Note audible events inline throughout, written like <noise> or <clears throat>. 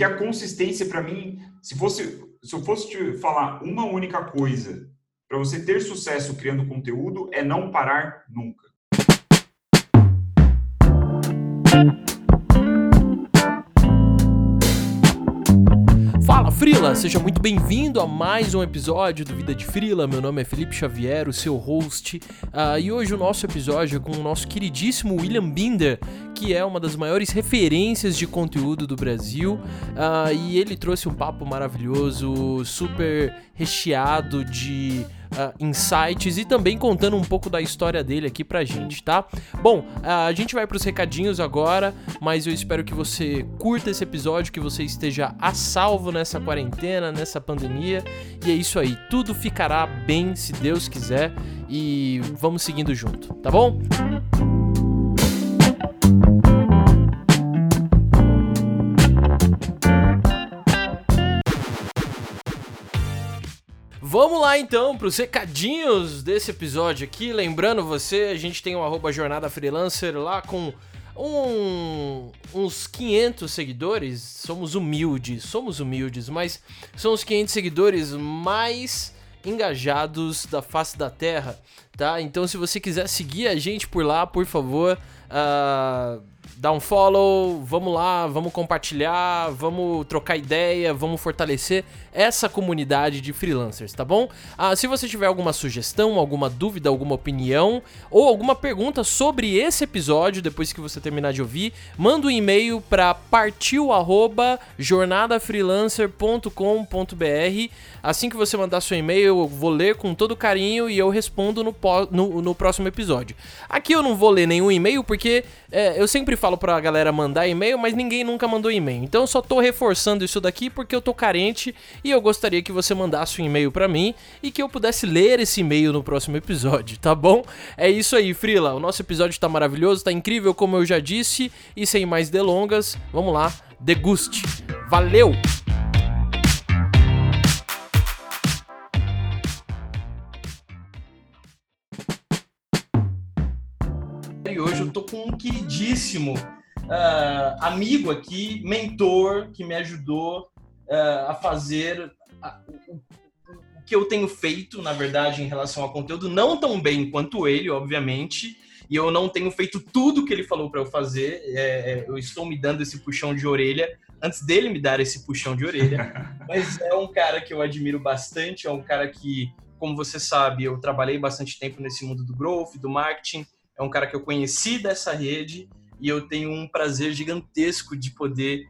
Porque a consistência, para mim, se fosse se eu fosse te falar uma única coisa para você ter sucesso criando conteúdo, é não parar nunca. Frila, seja muito bem-vindo a mais um episódio do Vida de Frila. Meu nome é Felipe Xavier, o seu host, uh, e hoje o nosso episódio é com o nosso queridíssimo William Binder, que é uma das maiores referências de conteúdo do Brasil, uh, e ele trouxe um papo maravilhoso, super recheado de uh, insights e também contando um pouco da história dele aqui pra gente, tá? Bom, uh, a gente vai pros recadinhos agora, mas eu espero que você curta esse episódio, que você esteja a salvo nessa quarentena, nessa pandemia. E é isso aí, tudo ficará bem se Deus quiser e vamos seguindo junto, tá bom? Vamos lá então para os recadinhos desse episódio aqui. Lembrando você, a gente tem o arroba Jornada Freelancer lá com um, uns 500 seguidores. Somos humildes, somos humildes, mas são os 500 seguidores mais engajados da face da Terra, tá? Então se você quiser seguir a gente por lá, por favor, uh, dá um follow, vamos lá, vamos compartilhar, vamos trocar ideia, vamos fortalecer essa comunidade de freelancers, tá bom? Ah, se você tiver alguma sugestão, alguma dúvida, alguma opinião ou alguma pergunta sobre esse episódio, depois que você terminar de ouvir, manda um e-mail para partiu@jornadafreelancer.com.br. Assim que você mandar seu e-mail, eu vou ler com todo carinho e eu respondo no, no, no próximo episódio. Aqui eu não vou ler nenhum e-mail porque é, eu sempre falo pra galera mandar e-mail, mas ninguém nunca mandou e-mail. Então eu só tô reforçando isso daqui porque eu tô carente e eu gostaria que você mandasse um e-mail para mim e que eu pudesse ler esse e-mail no próximo episódio, tá bom? É isso aí, Frila. O nosso episódio tá maravilhoso, tá incrível, como eu já disse, e sem mais delongas, vamos lá, deguste. Valeu! E hoje eu tô com um queridíssimo uh, amigo aqui, mentor, que me ajudou uh, a fazer a, o, o, que eu tenho feito, na verdade, em relação ao conteúdo, não tão bem quanto ele, obviamente, e eu não tenho feito tudo que ele falou para eu fazer. É, é, eu estou me dando esse puxão de orelha antes dele me dar esse puxão de orelha. <laughs> Mas é um cara que eu admiro bastante, é um cara que, como você sabe, eu trabalhei bastante tempo nesse mundo do growth, do marketing. É um cara que eu conheci dessa rede e eu tenho um prazer gigantesco de poder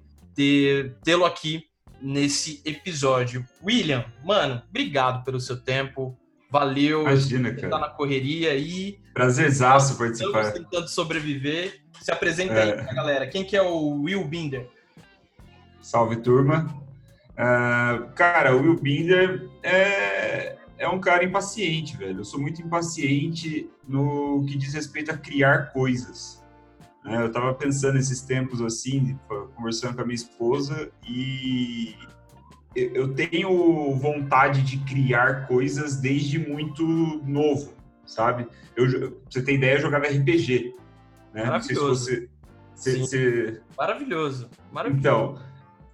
tê-lo aqui nesse episódio. William, mano, obrigado pelo seu tempo. Valeu. Imagina, cara. Tá na correria aí. Prazerzaço participar. Estamos tentando sobreviver. Se apresenta é. aí pra galera. Quem que é o Will Binder? Salve, turma. Uh, cara, o Will Binder é, é um cara impaciente, velho. Eu sou muito impaciente no que diz respeito a criar coisas. Né? Eu estava pensando esses tempos assim, conversando com a minha esposa e eu tenho vontade de criar coisas desde muito novo, sabe? Eu, pra você ter ideia, eu jogava RPG. Né? Maravilhoso. Se você, você... Maravilhoso. Maravilhoso. Então,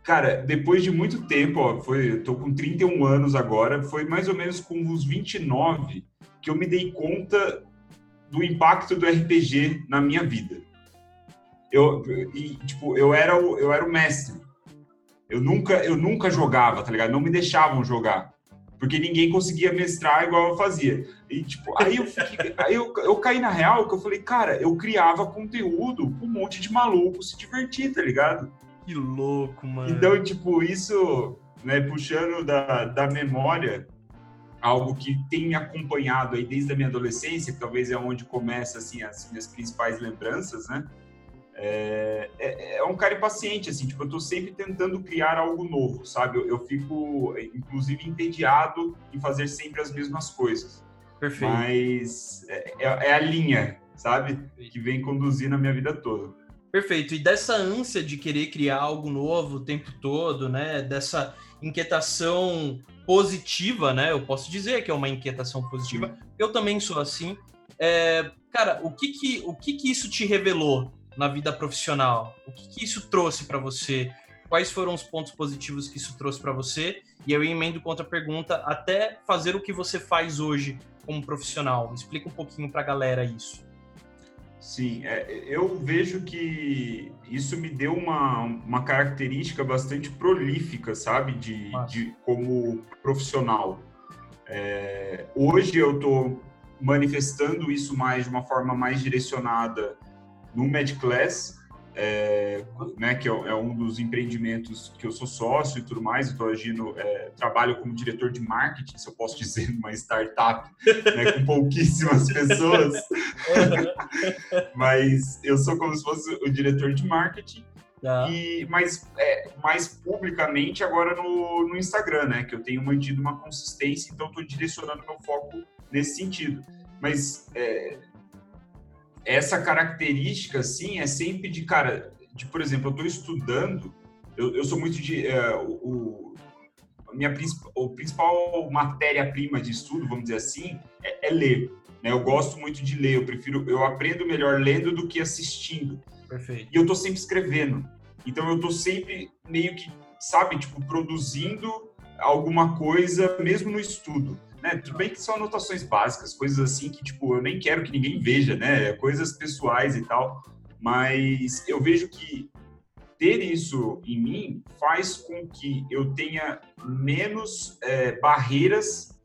cara, depois de muito tempo, ó, foi, eu tô com 31 anos agora, foi mais ou menos com uns 29 que eu me dei conta do impacto do RPG na minha vida eu, e, tipo, eu era o, eu era o mestre. Eu nunca, eu nunca jogava, tá ligado? Não me deixavam jogar. Porque ninguém conseguia mestrar igual eu fazia. E, tipo, aí eu, fiquei, <laughs> aí eu, eu caí na real que eu falei, cara, eu criava conteúdo pra um monte de maluco se divertir, tá ligado? Que louco, mano. Então, tipo, isso, né, puxando da, da memória, algo que tem me acompanhado aí desde a minha adolescência, que talvez é onde começa, assim, as minhas principais lembranças, né? É, é, é, um cara impaciente, assim, tipo, eu tô sempre tentando criar algo novo, sabe? Eu, eu fico, inclusive, entediado em fazer sempre as mesmas coisas. Perfeito. Mas é, é, é a linha, sabe? Que vem conduzindo a minha vida toda. Perfeito. E dessa ânsia de querer criar algo novo o tempo todo, né? Dessa inquietação positiva, né? Eu posso dizer que é uma inquietação positiva. Eu também sou assim. É, cara, o que que, o que que isso te revelou na vida profissional? O que, que isso trouxe para você? quais foram os pontos positivos que isso trouxe para você, e eu emendo com outra pergunta, até fazer o que você faz hoje como profissional. Explica um pouquinho para a galera isso. Sim, é, eu vejo que isso me deu uma, uma característica bastante prolífica, sabe, de, de como profissional. É, hoje eu estou manifestando isso mais de uma forma mais direcionada no MedClass, é, né, que é, é, um dos empreendimentos que eu sou sócio e tudo mais, estou agindo, é, trabalho como diretor de marketing, se eu posso dizer, <laughs> numa startup, né, com pouquíssimas <laughs> pessoas, mas eu sou como se fosse o diretor de marketing, tá. e, mas é, mais publicamente agora no, no Instagram, né, que eu tenho mantido uma consistência, então estou direcionando meu foco nesse sentido. Mas é, essa característica, assim, é sempre de, cara, de, por exemplo, eu estou estudando, eu, eu, sou muito de. É, o, a minha o principal matéria-prima de estudo, vamos dizer assim, é, é ler. Né? Eu gosto muito de ler, eu prefiro, eu aprendo melhor lendo do que assistindo. Perfeito. E eu estou sempre escrevendo. Então eu estou sempre meio que, sabe, tipo, produzindo alguma coisa, mesmo no estudo né? Tudo bem que são anotações básicas, coisas assim que, tipo, eu nem quero que ninguém veja, né? Coisas pessoais e tal. Mas eu vejo que ter isso em mim faz com que eu tenha menos é, barreiras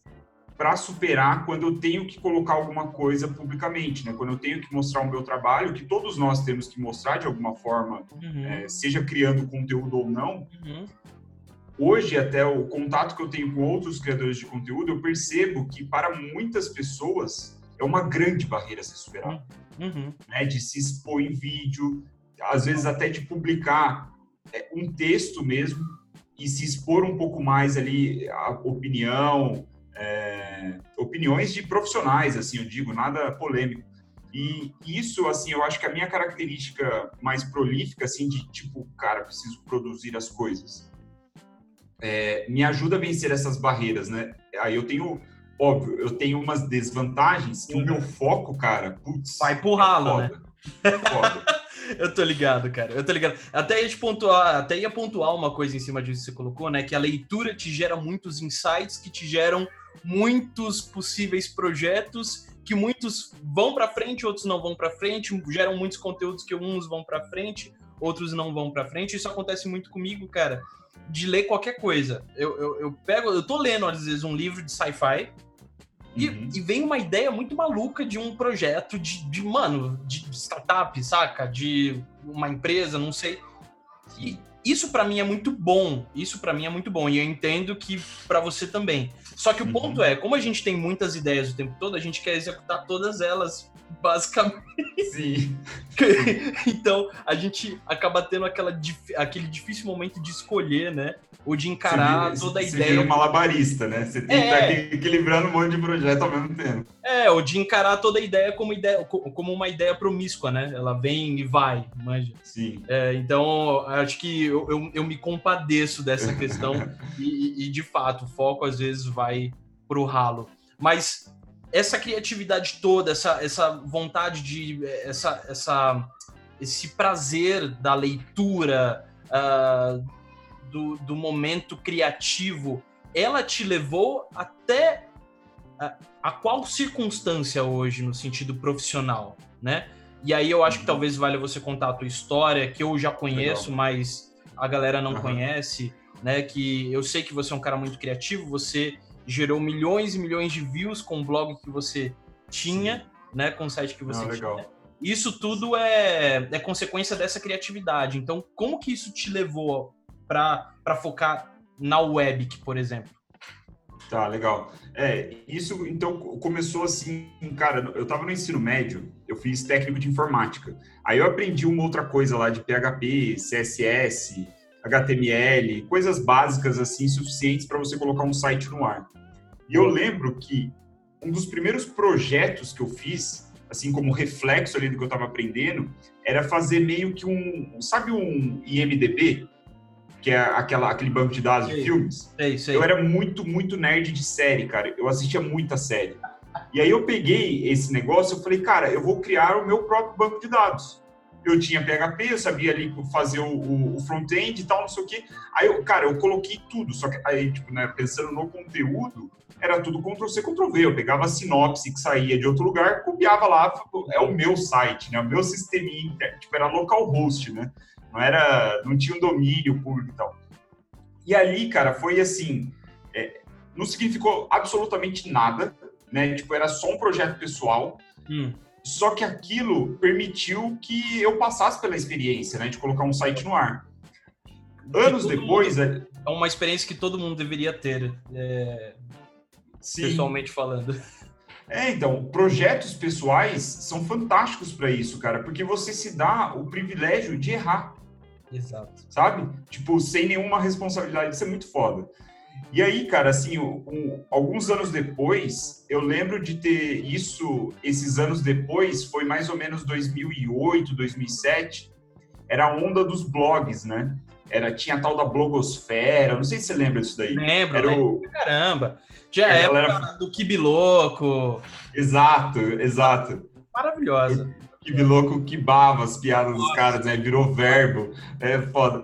para superar quando eu tenho que colocar alguma coisa publicamente, né? Quando eu tenho que mostrar o meu trabalho, que todos nós temos que mostrar de alguma forma, uhum. é, seja criando conteúdo ou não, uhum hoje, até o contato que eu tenho com outros criadores de conteúdo, eu percebo que para muitas pessoas é uma grande barreira a ser superada. Uhum. Né? De se expor em vídeo, às vezes até de publicar é, um texto mesmo e se expor um pouco mais ali a opinião, é, opiniões de profissionais, assim, eu digo, nada polêmico. E isso, assim, eu acho que a minha característica mais prolífica, assim, de tipo, cara, preciso produzir as coisas é, me ajuda a vencer essas barreiras, né? Aí eu tenho, óbvio, eu tenho umas desvantagens que o meu foco, cara, putz, vai pro ralo, é né? É foda. <laughs> eu tô ligado, cara. Eu tô ligado. Até ia pontuar, até ia pontuar uma coisa em cima disso que você colocou, né? Que a leitura te gera muitos insights que te geram muitos possíveis projetos que muitos vão para frente, outros não vão para frente, geram muitos conteúdos que uns vão para frente, outros não vão para frente. Isso acontece muito comigo, cara de ler qualquer coisa. Eu, eu, eu, pego, eu tô lendo, às vezes, um livro de sci-fi e, uhum. e, vem uma ideia muito maluca de um projeto de, de mano, de startup, saca? De uma empresa, não sei. E isso para mim é muito bom. Isso para mim é muito bom. E eu entendo que para você também. Só que o uhum. ponto é, como a gente tem muitas ideias o tempo todo, a gente quer executar todas elas, basicamente. Sim. <laughs> então, a gente acaba tendo aquela, aquele difícil momento de escolher, né? Ou de encarar vira, toda a você ideia. Você um malabarista, né? Você tem é. que estar equilibrando um monte de projeto ao mesmo tempo. É, ou de encarar toda a ideia como, ideia, como uma ideia promíscua, né? Ela vem e vai, manja. Sim. É, então, acho que eu, eu, eu, me compadeço dessa questão <laughs> e, e, de fato, o foco às vezes vai pro ralo. Mas essa criatividade toda, essa, essa vontade de. Essa, essa, esse prazer da leitura, uh, do, do momento criativo, ela te levou até a, a, qual circunstância hoje no sentido profissional, né? E aí eu acho que talvez valha você contar a tua história, que eu já conheço, Legal. mas a galera não uhum. conhece, né? Que eu sei que você é um cara muito criativo, você gerou milhões e milhões de views com o blog que você tinha, Sim. né? Com o site que você ah, tinha. Isso tudo é, é consequência dessa criatividade. Então, como que isso te levou para focar na web, por exemplo? Tá, legal. É, isso então começou assim, cara, eu tava no ensino médio, eu fiz técnico de informática. Aí eu aprendi uma outra coisa lá de PHP, CSS, HTML, coisas básicas assim suficientes para você colocar um site no ar. E eu lembro que um dos primeiros projetos que eu fiz, assim como reflexo ali do que eu estava aprendendo, era fazer meio que um, sabe um IMDb? que é aquela, aquele banco de dados sei, de filmes. Sei, sei. Eu era muito, muito nerd de série, cara. Eu assistia muita série. E aí eu peguei esse negócio e falei, cara, eu vou criar o meu próprio banco de dados. Eu tinha PHP, eu sabia ali fazer o, o, front-end e tal, não sei o quê. Aí, eu, cara, eu coloquei tudo, só que aí, tipo, né, pensando no conteúdo, era tudo Ctrl-C, Ctrl-V. Eu pegava a sinopse que saía de outro lugar, copiava lá, é o meu site, né, o meu sisteminha, tipo, era localhost, né, não era, não tinha um domínio público e tal. E ali, cara, foi assim, é, não significou absolutamente nada, né, tipo, era só um projeto pessoal, hum só que aquilo permitiu que eu passasse pela experiência, né, de colocar um site no ar. Anos depois. Mundo, é uma experiência que todo mundo deveria ter, é, pessoalmente falando. É, então, projetos pessoais são fantásticos para isso, cara, porque você se dá o privilégio de errar. Exato. Sabe? Tipo, sem nenhuma responsabilidade, isso é muito foda. E aí, cara, assim, um, alguns anos depois, eu lembro de ter isso, esses anos depois, foi mais ou menos 2008, 2007, era a onda dos blogs, né? Era, tinha a tal da blogosfera, não sei se você lembra disso daí. Lembro, era o... caramba. Já é galera... do Kibiloco. Exato, exato. Maravilhosa. Kibiloco quibava as piadas Nossa. dos caras, né? Virou verbo. É foda.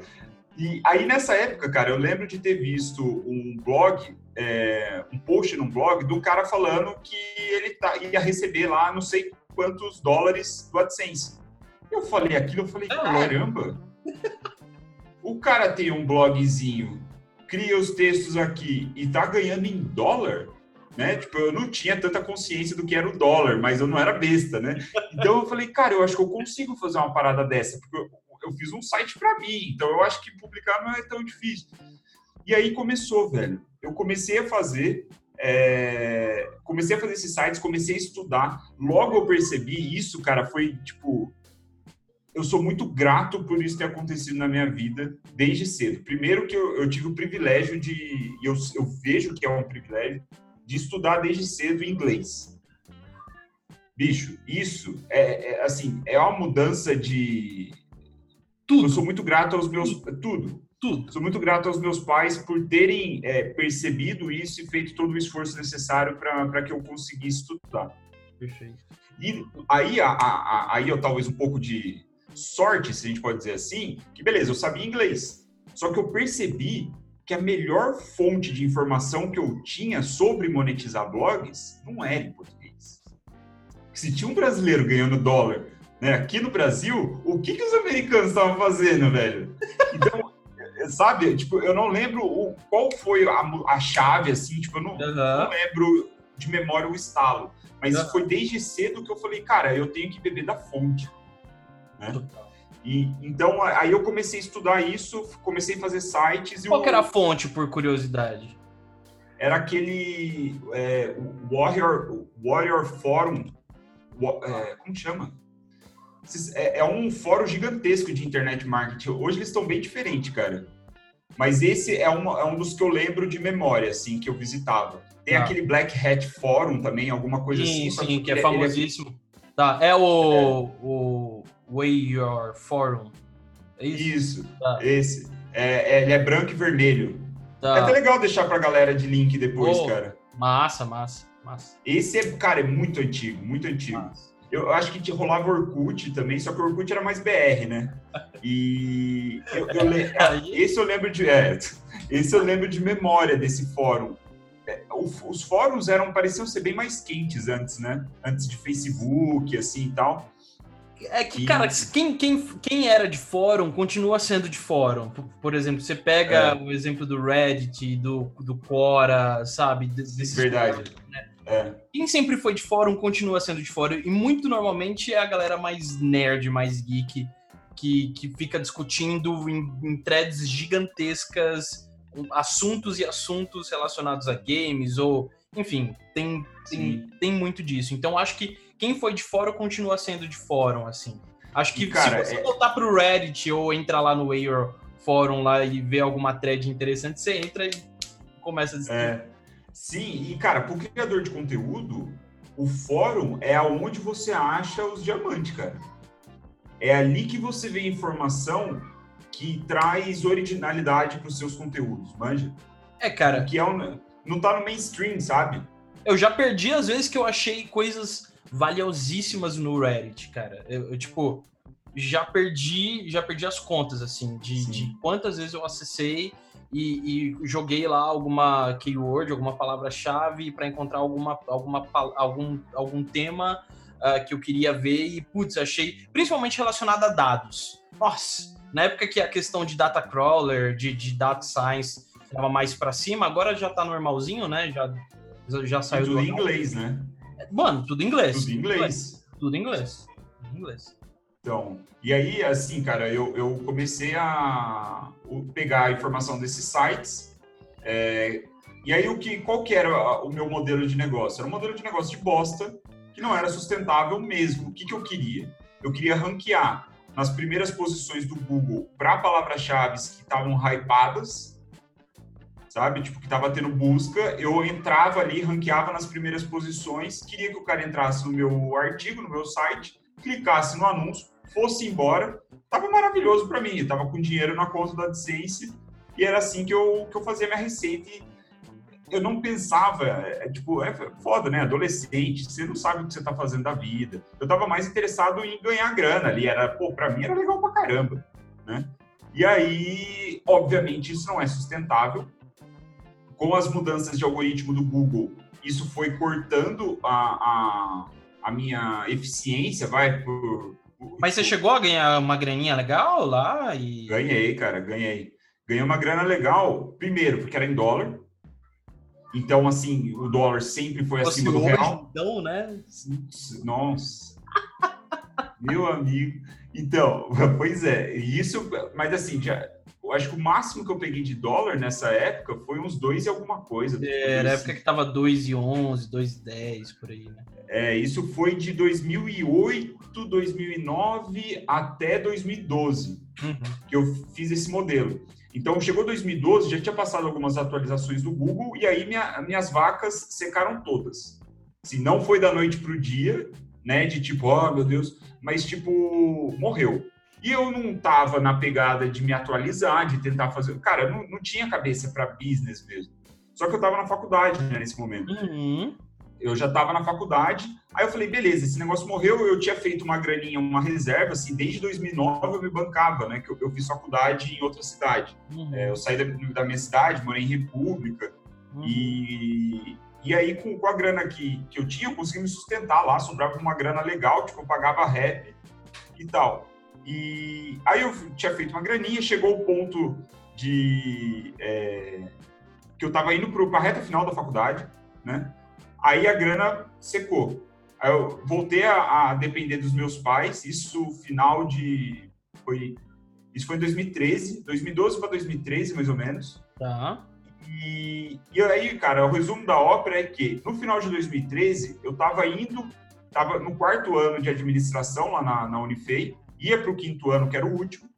E aí, nessa época, cara, eu lembro de ter visto um blog, é, um post num blog, do cara falando que ele tá, ia receber lá não sei quantos dólares do AdSense. Eu falei aquilo, eu falei, caramba! o cara tem um blogzinho, cria os textos aqui e tá ganhando em dólar? Né? Tipo, eu não tinha tanta consciência do que era o dólar, mas eu não era besta, né? Então eu falei, cara, eu acho que eu consigo fazer uma parada dessa, porque eu fiz um site para mim, então eu acho que publicar não é tão difícil. E aí começou, velho. Eu comecei a fazer, é... comecei a fazer esses sites, comecei a estudar. Logo eu percebi isso, cara, foi tipo. Eu sou muito grato por isso ter acontecido na minha vida desde cedo. Primeiro que eu, eu tive o privilégio de, eu, eu vejo que é um privilégio, de estudar desde cedo inglês. Bicho, isso é, é assim, é uma mudança de, tudo. Eu sou muito grato aos meus. Tudo. Tudo. Sou muito grato aos meus pais por terem é, percebido isso e feito todo o esforço necessário para que eu conseguisse estudar. Perfeito. E aí, a, a, aí eu talvez um pouco de sorte, se a gente pode dizer assim, que beleza, eu sabia inglês. Só que eu percebi que a melhor fonte de informação que eu tinha sobre monetizar blogs não era em português. Se tinha um brasileiro ganhando dólar né? Aqui no Brasil, o que, que os americanos estavam fazendo, velho? Então, <laughs> sabe, tipo, eu não lembro o, qual foi a, a chave, assim, tipo, eu não, uhum. não, lembro de memória o estalo. Mas uhum. foi desde cedo que eu falei, cara, eu tenho que beber da fonte. Né? E, então, aí eu comecei a estudar isso, comecei a fazer sites. Qual que era a fonte, por curiosidade? Era aquele é, Warrior, Warrior Forum, é, como chama? É, é um fórum gigantesco de internet marketing. Hoje eles estão bem diferentes, cara. Mas esse é, uma, é um dos que eu lembro de memória, assim, que eu visitava. Tem ah. aquele Black Hat Forum também, alguma coisa sim, assim. Sim, que é, é famosíssimo. É... Tá, é o, é. o Way Your Forum. É isso? Isso, tá. esse. É, é, ele é branco e vermelho. Tá. É até legal deixar pra galera de link depois, oh, cara. Massa, massa, massa. Esse é, cara, é muito antigo, muito antigo. Massa. Eu acho que rolava Orkut também, só que o Orkut era mais BR, né? E eu, eu le... <laughs> esse eu lembro de. É, esse eu lembro de memória desse fórum. É, os fóruns eram pareciam ser bem mais quentes antes, né? Antes de Facebook, assim e tal. É que, e... cara, quem, quem, quem era de fórum continua sendo de fórum. Por, por exemplo, você pega é. o exemplo do Reddit, do, do Quora, sabe? Desses Verdade. Fóruns? É. Quem sempre foi de fórum continua sendo de fórum. E muito normalmente é a galera mais nerd, mais geek, que, que fica discutindo em, em threads gigantescas assuntos e assuntos relacionados a games, ou enfim, tem, tem, tem muito disso. Então acho que quem foi de fórum continua sendo de fórum, assim. Acho que e, cara, se você é... voltar pro Reddit ou entrar lá no Air Fórum lá e ver alguma thread interessante, você entra e começa a discutir. É. Sim, e cara, para o criador de conteúdo, o fórum é aonde você acha os diamantes, cara. É ali que você vê informação que traz originalidade para os seus conteúdos, manja? É, cara. Que é um, não tá no mainstream, sabe? Eu já perdi as vezes que eu achei coisas valiosíssimas no Reddit, cara. Eu, eu tipo, já perdi, já perdi as contas, assim, de, de quantas vezes eu acessei e, e, joguei lá alguma keyword, alguma palavra-chave para encontrar alguma, alguma, algum, algum tema uh, que eu queria ver e, putz, achei, principalmente relacionado a dados. Nossa, na época que a questão de data crawler, de, de data science estava mais para cima, agora já tá normalzinho, né? Já, já saiu tudo em inglês, né? Mano, tudo em inglês. Tudo em inglês. Tudo em inglês. Tudo em inglês. Então, e aí, assim, cara, eu, eu comecei a pegar a informação desses sites. É, e aí, o que, qual que era o meu modelo de negócio? Era um modelo de negócio de bosta, que não era sustentável mesmo. O que, que eu queria? Eu queria ranquear nas primeiras posições do Google para palavras-chave que estavam hypadas, sabe? Tipo, que estava tendo busca. Eu entrava ali, ranqueava nas primeiras posições, queria que o cara entrasse no meu artigo, no meu site, clicasse no anúncio, fosse embora. Tava maravilhoso para mim. Eu tava com dinheiro na conta da AdSense e era assim que eu, que eu fazia minha receita. E eu não pensava, é, tipo, é foda, né? Adolescente, você não sabe o que você tá fazendo da vida. Eu tava mais interessado em ganhar grana ali. Era, pô, pra mim era legal pra caramba, né? E aí, obviamente, isso não é sustentável. Com as mudanças de algoritmo do Google, isso foi cortando a, a, a minha eficiência, vai, por, mas você chegou a ganhar uma graninha legal lá? E... Ganhei, cara, ganhei. Ganhei uma grana legal, primeiro, porque era em dólar. Então, assim, o dólar sempre foi Nossa, acima do real. Então, né? Nossa. <laughs> Meu amigo. Então, <laughs> pois é, isso, mas assim, já, eu acho que o máximo que eu peguei de dólar nessa época foi uns dois e alguma coisa. É, era a época que tava 2,11, 2,10 por aí, né? É, isso foi de 2008, 2009 até 2012 uhum. que eu fiz esse modelo. Então, chegou 2012, já tinha passado algumas atualizações do Google e aí minha, minhas vacas secaram todas. Assim, não foi da noite para o dia, né? De tipo, oh meu Deus, mas tipo, morreu. E eu não tava na pegada de me atualizar, de tentar fazer. Cara, eu não, não tinha cabeça para business mesmo. Só que eu tava na faculdade né, nesse momento. Uhum eu já estava na faculdade. Aí eu falei, beleza, esse negócio morreu. Eu tinha feito uma graninha, uma reserva, assim, desde 2009 eu me bancava, né? Que eu, eu fiz faculdade em outra cidade. Uhum. É, eu saí da, da, minha cidade, morei em República. Uhum. E, e aí, com, com, a grana que, que eu tinha, eu consegui me sustentar lá. Sobrava uma grana legal, tipo, eu pagava rap e tal. E aí eu tinha feito uma graninha, chegou o ponto de... É, que eu estava indo para a reta final da faculdade, né? Aí a grana secou. Aí eu voltei a, a depender dos meus pais, isso final de. Foi, isso foi em 2013, 2012 para 2013, mais ou menos. Tá. E, e aí, cara, o resumo da ópera é que no final de 2013 eu estava indo, estava no quarto ano de administração lá na, na Unifei, ia para o quinto ano, que era o último.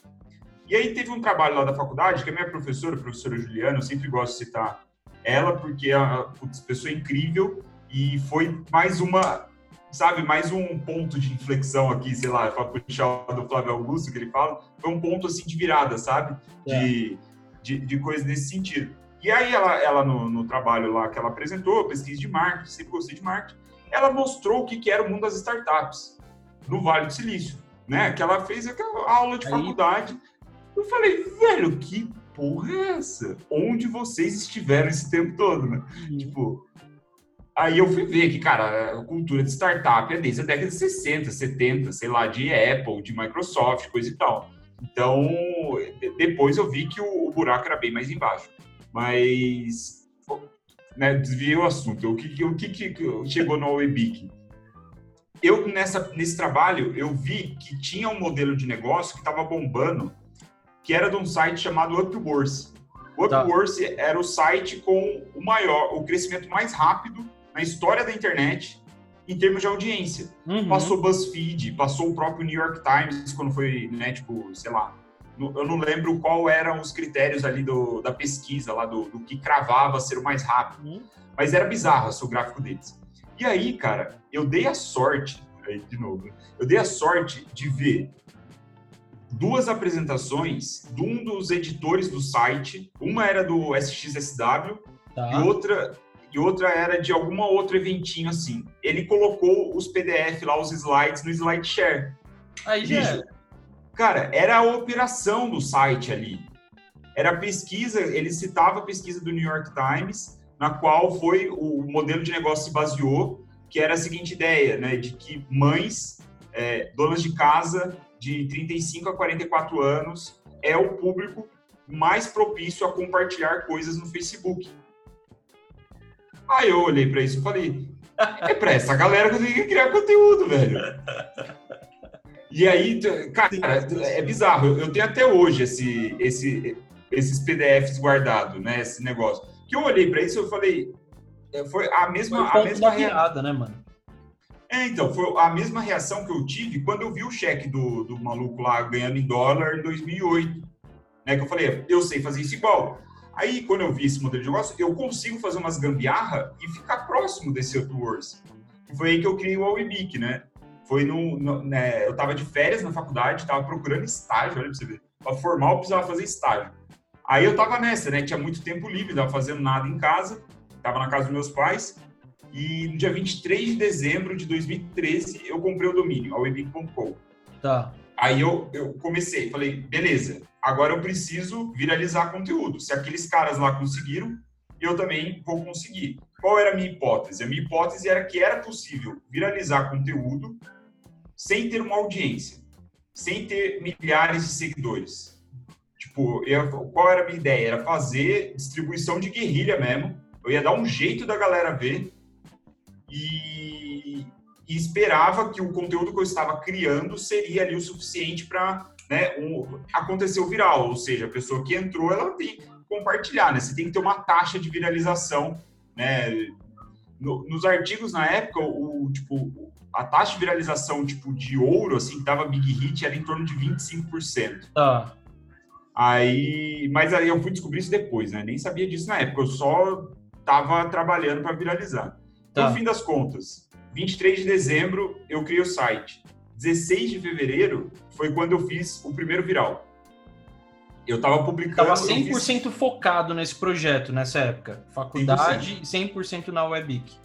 E aí teve um trabalho lá da faculdade, que a minha professora, a professora Juliana, eu sempre gosto de citar ela, porque é a pessoa incrível e foi mais uma, sabe, mais um ponto de inflexão aqui, sei lá, para puxar do Flávio Augusto, que ele fala, foi um ponto assim de virada, sabe? De, é. de, de coisa nesse sentido. E aí ela, ela no, no, trabalho lá que ela apresentou, pesquisa de marketing, sempre gostei de marketing, ela mostrou o que, que era o mundo das startups no Vale do Silício, né? Que ela fez aquela aula de aí... faculdade. Eu falei, velho, que porra é essa? Onde vocês estiveram esse tempo todo, né? Uhum. Tipo, Aí eu fui ver que, cara, a cultura de startup é desde a década de 60, 70, sei lá, de Apple, de Microsoft, coisa e tal. Então, depois eu vi que o, buraco era bem mais embaixo. Mas, né, desviei o assunto. O que, o que, que chegou no Webic? Eu, nessa, nesse trabalho, eu vi que tinha um modelo de negócio que estava bombando, que era de um site chamado Upworth. O. Upworth tá. era o site com o maior, o crescimento mais rápido na história da internet em termos de audiência. Uhum. Passou BuzzFeed, passou o próprio New York Times quando foi, né, tipo, sei lá, eu não lembro qual eram os critérios ali do, da pesquisa, lá do, do que cravava ser o mais rápido. Uhum. Mas era bizarro o gráfico deles. E aí, cara, eu dei a sorte, aí de novo, eu dei a sorte de ver duas apresentações de um dos editores do site. Uma era do SXSW tá. e outra e outra era de alguma outro eventinho assim. Ele colocou os PDF lá, os slides no SlideShare. Aí já Cara, era a operação do site ali. Era a pesquisa, ele citava a pesquisa do New York Times, na qual foi o modelo de negócio se baseou, que era a seguinte ideia, né, de que mães, é, donas de casa de 35 a 44 anos, é o público mais propício a compartilhar coisas no Facebook. Aí eu olhei para isso e falei, é para essa galera que eu tenho que criar conteúdo, velho. E aí, cara, é bizarro. Eu tenho até hoje esse, esse, esses PDFs guardados, né? Esse negócio. Que eu olhei para isso e eu falei, é, foi a mesma, foi a mesma reação, né, mano? É, então, foi a mesma reação que eu tive quando eu vi o cheque do, do maluco lá ganhando em dólar em 2008. Né, que eu falei, eu sei fazer isso igual. Aí, quando eu vi esse modelo de negócio, eu consigo fazer umas gambiarra e ficar próximo desse. E foi aí que eu criei o Webic, né? Foi no, no né, eu estava de férias na faculdade, estava procurando estágio, olha pra você ver. Para formar, eu precisava fazer estágio. Aí eu estava nessa, né? Tinha muito tempo livre, não estava fazendo nada em casa, estava na casa dos meus pais. E no dia 23 de dezembro de 2013, eu comprei o domínio, a. Tá. Aí eu, eu comecei, falei, beleza, agora eu preciso viralizar conteúdo. Se aqueles caras lá conseguiram, eu também vou conseguir. Qual era a minha hipótese? A minha hipótese era que era possível viralizar conteúdo sem ter uma audiência, sem ter milhares de seguidores. Tipo, eu, qual era a minha ideia? Era fazer distribuição de guerrilha mesmo. Eu ia dar um jeito da galera ver e, e esperava que o conteúdo que eu estava criando seria ali o suficiente para né, um, acontecer o viral, ou seja, a pessoa que entrou, ela tem que compartilhar, né? Você tem que ter uma taxa de viralização, né? No, nos artigos na época, o tipo a taxa de viralização tipo de ouro, assim, que dava big hit, era em torno de 25%. Tá. Aí, mas aí eu fui descobrir isso depois, né? Nem sabia disso na época, eu só tava trabalhando para viralizar. Tá. No fim das contas, 23 de dezembro eu criei o site. 16 de fevereiro foi quando eu fiz o primeiro viral. Eu tava publicando. Tava 100% fiz... focado nesse projeto nessa época. Faculdade 100%, 100 na Webic.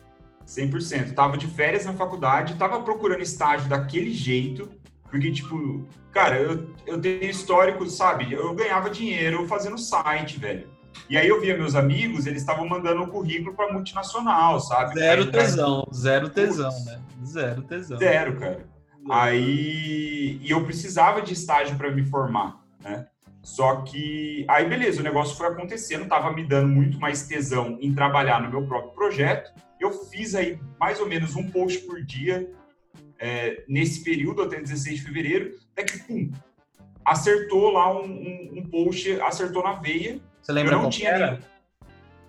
100%. Tava de férias na faculdade, tava procurando estágio daquele jeito, porque, tipo, cara, eu, eu tenho histórico, sabe? Eu ganhava dinheiro fazendo site, velho. E aí eu via meus amigos, eles estavam mandando o currículo para multinacional, sabe? Zero aí, tesão, zero tesão, né? Zero tesão. Zero, cara. Aí e eu precisava de estágio para me formar, né? Só que aí beleza, o negócio foi acontecendo, tava me dando muito mais tesão em trabalhar no meu próprio projeto. Eu fiz aí mais ou menos um post por dia é, nesse período até 16 de fevereiro, até que pum, acertou lá um, um, um post, acertou na veia você lembra eu não tinha era?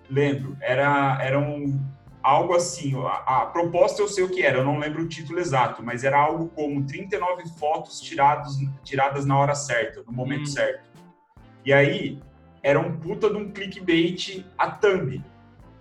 Lembro. Era, era um, algo assim. A, a, proposta eu sei o que era, eu não lembro o título exato, mas era algo como 39 fotos tirados, tiradas na hora certa, no momento hum. certo. E aí era um puta de um clickbait a thumb.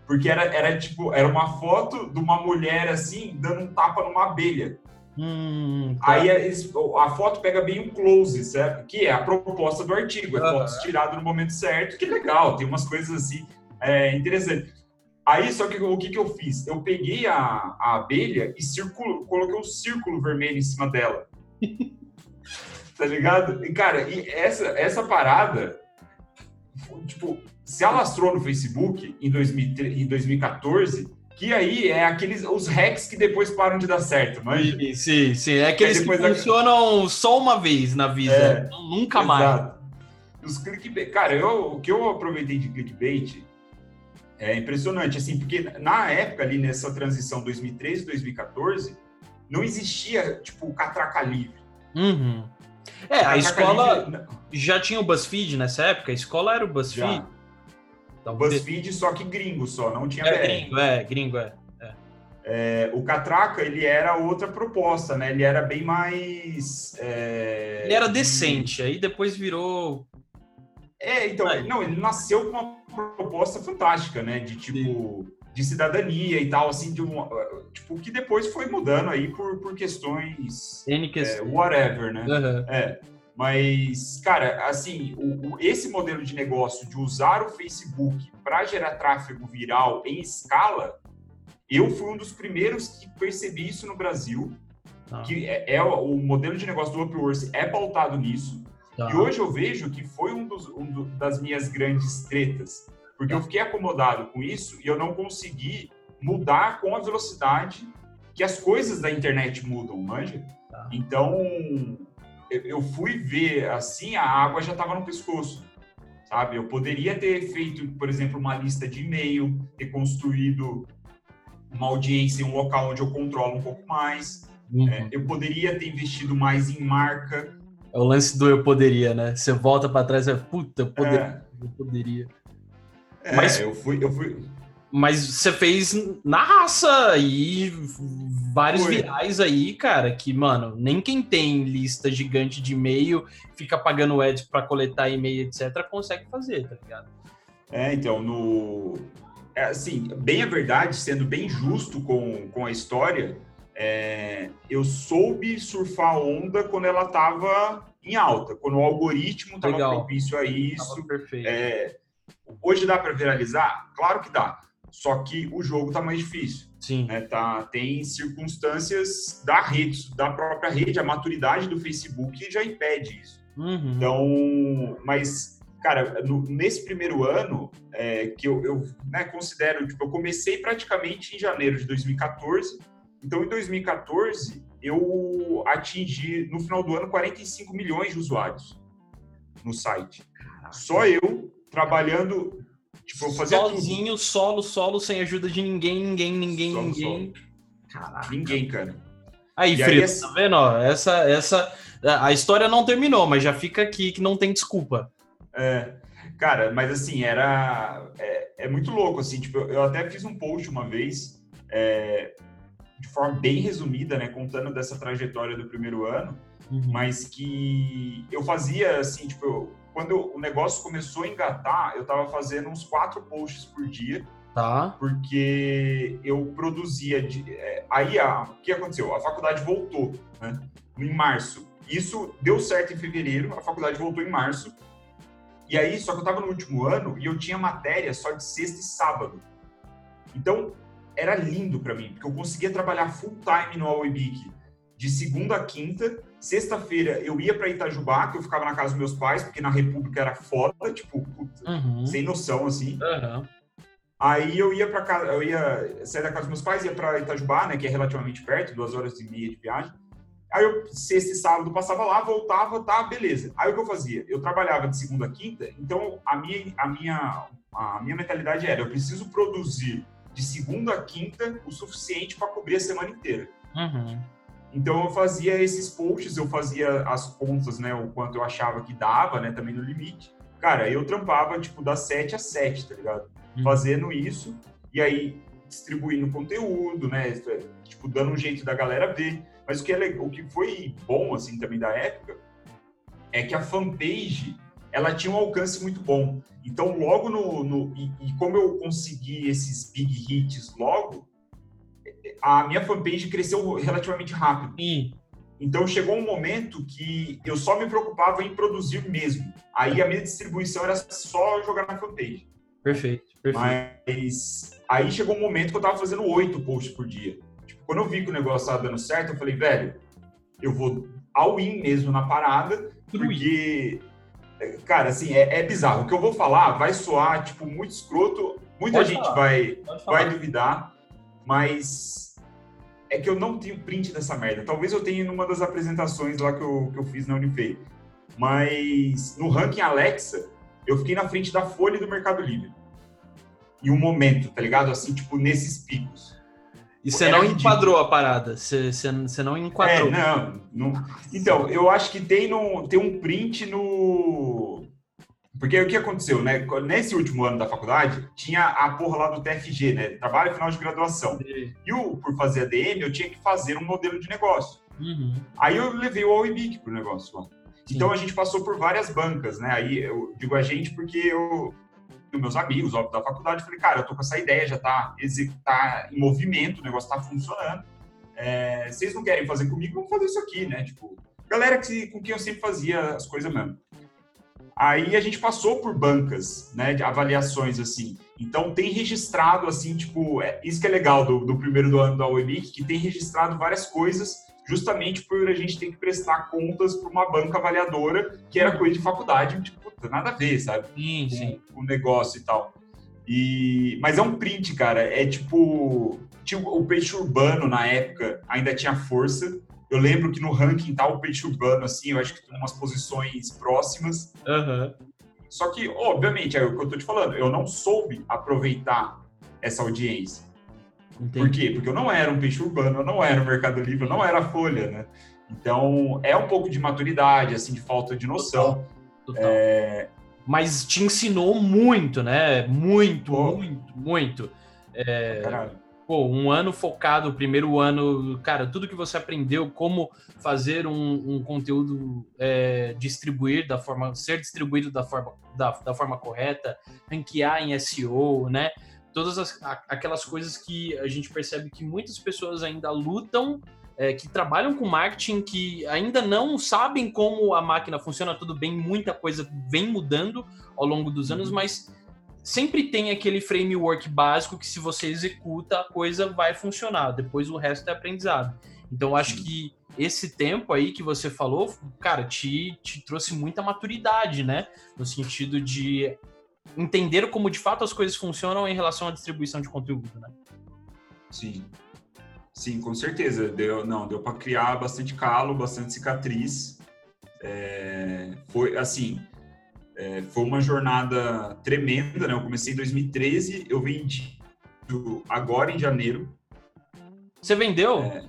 Porque era, era tipo, era uma foto de uma mulher assim, dando um tapa numa abelha. Hum, tá. Aí eles, a foto pega bem um close, certo? Que é a proposta do artigo, é uhum. fotos tiradas no momento certo, que legal, tem umas coisas assim é, interessantes. Aí, só que o que, que eu fiz? Eu peguei a, a abelha e circulo, coloquei um círculo vermelho em cima dela. <laughs> tá ligado? E, cara, e essa, essa parada, tipo, se alastrou no Facebook em, 2000, em 2014 que aí é aqueles os hacks que depois param de dar certo, mas sim, sim, é aqueles que funcionam só uma vez na vida, é, nunca exato. mais. Os clickbait, cara, eu, o que eu aproveitei de clickbait é impressionante, assim, porque na época ali nessa transição 2013 2014 não existia tipo catraca livre. Uhum. É, a, a escola livre... já tinha o BuzzFeed nessa época. A escola era o BuzzFeed. Já. Então, BuzzFeed, só que gringo só, não tinha é, BR. Gringo, é, gringo, é. é. É, o Catraca, ele era outra proposta, né? Ele era bem mais... É... Ele era decente, aí depois virou... É, então, não, ele nasceu com uma proposta fantástica, né? De tipo... Sim. De cidadania e tal, assim, de um, tipo, que depois foi mudando aí por, por questões. N questões. É, whatever, né? Uhum. É. Mas, cara, assim, o, o, esse modelo de negócio de usar o Facebook para gerar tráfego viral em escala, eu fui um dos primeiros que percebi isso no Brasil. tá. que é, é, o modelo de negócio do Upwork é pautado nisso. Tá. E hoje eu vejo que foi um, dos, um do, das minhas grandes tretas, porque eu fiquei acomodado com isso e eu não consegui mudar com a velocidade que as coisas da internet mudam, manja? Tá. Então, eu fui ver assim, a água já estava no pescoço, sabe? Eu poderia ter feito, por exemplo, uma lista de e-mail, ter construído uma audiência em um local onde eu controlo um pouco mais. Uhum. É, eu poderia ter investido mais em marca. É o lance do eu poderia, né? Você volta para trás e vai, puta, eu poderia. É. Eu poderia. É, Mas... eu fui, eu fui, mas você fez na raça e vários Foi. virais aí, cara, que, mano, nem quem tem lista gigante de e-mail, fica pagando ads para coletar e-mail, etc., consegue fazer, tá ligado? É, então, no. É, assim, bem a verdade, sendo bem justo com, com a história, é, eu soube surfar a onda quando ela tava em alta, quando o algoritmo tava Legal. propício a isso. É, hoje dá para viralizar? Claro que dá só que o jogo está mais difícil. Sim. Né? Tá, tem circunstâncias da rede, da própria rede, a maturidade do Facebook já impede isso. Uhum. Então, mas, cara, no, nesse primeiro ano, é, que eu, eu né, considero, tipo, eu comecei praticamente em janeiro de 2014. Então, em 2014, eu atingi, no final do ano, 45 milhões de usuários no site. Só eu trabalhando Tipo, eu fazia Sozinho, tudo. solo, solo, sem ajuda de ninguém, ninguém, ninguém, solo, ninguém. Caraca. Ninguém, cara. Aí, Frito, tá vendo? Ó, essa, essa, a história não terminou, mas já fica aqui que não tem desculpa. É, cara, mas assim, era... É, é muito louco, assim, tipo, eu até fiz um post uma vez, é, de forma bem resumida, né, contando dessa trajetória do primeiro ano, uhum. mas que eu fazia, assim, tipo, eu, quando o negócio começou a engatar, eu estava fazendo uns quatro posts por dia. Tá. Porque eu produzia. De, é, aí, a, o que aconteceu? A faculdade voltou, né? Em março. Isso deu certo em fevereiro, a faculdade voltou em março. E aí, só que eu estava no último ano e eu tinha matéria só de sexta e sábado. Então, era lindo para mim, porque eu conseguia trabalhar full time no Awebic de segunda a quinta. Sexta-feira eu ia para Itajubá, que eu ficava na casa dos meus pais, porque na República era foda, tipo, puta, uhum. sem noção, assim. Uhum. Aí eu ia para casa, eu ia sair da casa dos meus pais, ia para Itajubá, né, que é relativamente perto, duas horas e meia de viagem. Aí eu, sexta e sábado, passava lá, voltava, tá, beleza. Aí o que eu fazia? Eu trabalhava de segunda a quinta, então a minha, a minha, a minha mentalidade era, eu preciso produzir de segunda a quinta o suficiente para cobrir a semana inteira. Uhum. Então eu fazia esses posts, eu fazia as contas, né, o quanto eu achava que dava, né, também no limite. Cara, eu trampava tipo das 7 às 7, tá ligado? Hum. Fazendo isso e aí distribuindo conteúdo, né, tipo dando um jeito da galera ver. Mas o que é o que foi bom assim também da época é que a fanpage ela tinha um alcance muito bom. Então, logo no. no e, e, como eu consegui esses big hits logo, a minha fanpage cresceu relativamente rápido. Então chegou um momento que eu só me preocupava em produzir mesmo. Aí a minha distribuição era só jogar na fanpage. Perfeito, perfeito. Mas aí chegou um momento que eu tava fazendo oito posts por dia. Tipo, quando eu vi que o negócio tava dando certo, eu falei, velho, eu vou all in mesmo na parada, porque, cara, assim, é, é, bizarro. O que eu vou falar vai soar, tipo, muito escroto. Muita Pode gente vai, vai duvidar, mas é que eu não tenho print dessa merda. Talvez eu tenha numa das apresentações lá que eu, que eu fiz na Unifei. Mas no ranking Alexa, eu fiquei na frente da Folha do Mercado Livre. Em um momento, tá ligado? Assim, tipo, nesses picos. E você não ridículo. enquadrou a parada? Você, você, você não enquadrou? É, não, não. Então, eu acho que tem, no, tem um print no, porque o que aconteceu, né? Nesse último ano da faculdade, tinha a porra lá do TFG, né? Trabalho final de graduação. Sim. E o, por fazer ADM, eu tinha que fazer um modelo de negócio. Uhum. Aí eu levei o OEBIC pro negócio lá. Então a gente passou por várias bancas, né? Aí eu digo a gente porque eu, meus amigos, óbvio, da faculdade, falei, cara, eu tô com essa ideia, já tá, tá em movimento, o negócio tá funcionando. É, vocês não querem fazer comigo, vamos fazer isso aqui, né? Tipo, galera que, com quem eu sempre fazia as coisas mesmo. Aí a gente passou por bancas, né, de avaliações assim. Então tem registrado assim, tipo, é, isso que é legal do, do primeiro do ano da Webic, que tem registrado várias coisas justamente por a gente ter que prestar contas para uma banca avaliadora, que era coisa de faculdade, tipo, nada a ver, sabe? Sim, sim. Com o negócio e tal. E, mas é um print, cara. É tipo, tipo. O peixe urbano na época ainda tinha força. Eu lembro que no ranking tá o peixe urbano, assim, eu acho que tem umas posições próximas. Uhum. Só que, obviamente, é o que eu tô te falando, eu não soube aproveitar essa audiência. Entendi. Por quê? Porque eu não era um peixe urbano, eu não era o Mercado Livre, eu não era a Folha, né? Então, é um pouco de maturidade, assim, de falta de noção. Total. É... Mas te ensinou muito, né? Muito, pô. muito, muito. É... Caralho. Pô, um ano focado, o primeiro ano, cara, tudo que você aprendeu, como fazer um, um conteúdo é, distribuir da forma, ser distribuído da forma, da, da forma correta, ranquear em SEO, né? todas as, aquelas coisas que a gente percebe que muitas pessoas ainda lutam, é, que trabalham com marketing, que ainda não sabem como a máquina funciona, tudo bem, muita coisa vem mudando ao longo dos anos, uhum. mas sempre tem aquele framework básico que se você executa, a coisa vai funcionar, depois o resto é aprendizado. Então, acho que esse tempo aí que você falou, cara, te, te trouxe muita maturidade, né? No sentido de entender como de fato as coisas funcionam em relação à distribuição de conteúdo, né? Sim. Sim, com certeza. Deu, não, deu para criar bastante calo, bastante cicatriz. É, foi assim, é, foi uma jornada tremenda, né? Eu comecei em 2013, eu vendi agora em janeiro. Você vendeu? É,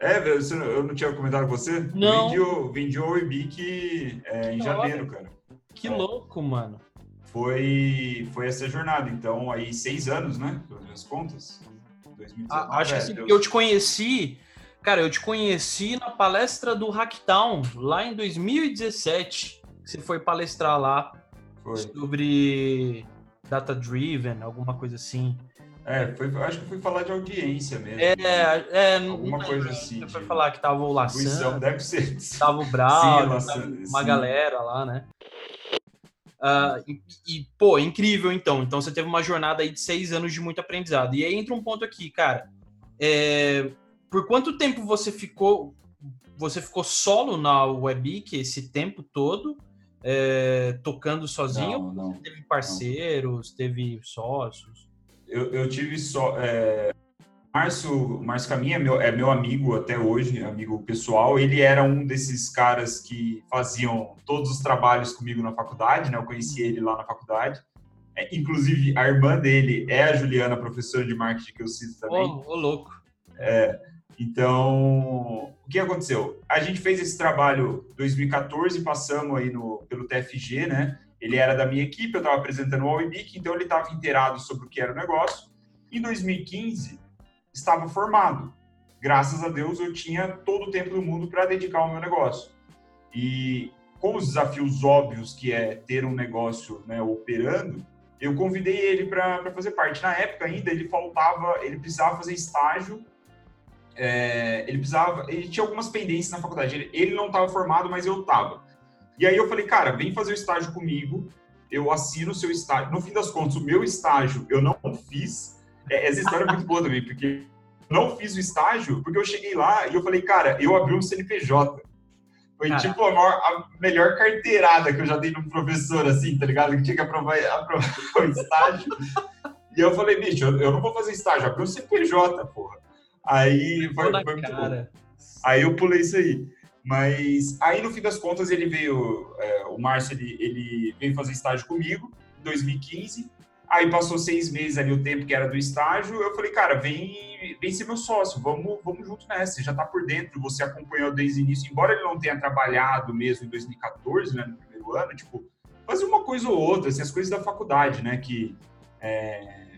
é eu não tinha comentado com você? Não. Vendi o, vendi o Webic é, em janeiro, cara. Que louco, mano foi, foi essa jornada. Então, aí, seis anos, né? Pelas minhas contas. 2019, ah, acho que assim, eu te conheci, cara, eu te conheci na palestra do Hacktown, lá em 2017. Você foi palestrar lá foi. sobre data driven, alguma coisa assim. É, foi, acho que foi falar de audiência mesmo. É, né? é alguma coisa assim. Você foi falar que tava o Laçan. Deve ser. Tava o Brau, uma galera lá, né? Uh, e, e, pô, incrível então. Então você teve uma jornada aí de seis anos de muito aprendizado. E aí entra um ponto aqui, cara. É, por quanto tempo você ficou você ficou solo na Webic esse tempo todo, é, tocando sozinho? Não, não, teve parceiros, não. teve sócios? Eu, eu tive só. É, Márcio, Márcio Caminha é meu, é meu amigo até hoje, amigo pessoal. Ele era um desses caras que faziam todos os trabalhos comigo na faculdade, né? Eu conheci ele lá na faculdade. É, inclusive, a irmã dele é a Juliana, professora de marketing que eu cito também. Ô, oh, oh, louco. É, então, o que aconteceu? A gente fez esse trabalho em 2014, passamos aí no, pelo TFG, né? Ele era da minha equipe, eu estava apresentando o Webic, então ele estava inteirado sobre o que era o negócio. Em 2015, estava formado. Graças a Deus eu tinha todo o tempo do mundo para dedicar ao meu negócio. E com os desafios óbvios que é ter um negócio né, operando, eu convidei ele para fazer parte. Na época ainda ele faltava, ele precisava fazer estágio, é, ele precisava, ele tinha algumas pendências na faculdade. Ele, ele não estava formado, mas eu estava. E aí eu falei, cara, vem fazer o estágio comigo. Eu assino o seu estágio. No fim das contas, o meu estágio eu não fiz, essa história é muito boa também, porque eu não fiz o estágio, porque eu cheguei lá e eu falei, cara, eu abri um CNPJ. Foi cara. tipo a, maior, a, melhor carteirada que eu já dei num professor, assim, tá ligado? Que tinha que aprovar, <laughs> aprovar o estágio. e eu falei, bicho, eu, eu, não vou fazer estágio, abri um CNPJ, porra. Aí foi, foi muito bom. Aí eu pulei isso aí. Mas aí, no fim das contas, ele veio, é, o Márcio, ele, ele veio fazer estágio comigo em 2015. Aí passou seis meses ali o tempo que era do estágio. Eu falei, cara, vem, vem ser meu sócio, vamos, vamos junto nessa. Você já tá por dentro, você acompanhou desde o início. Embora ele não tenha trabalhado mesmo em 2014, né, no primeiro ano, tipo, fazer uma coisa ou outra, assim, as coisas da faculdade, né, que, é,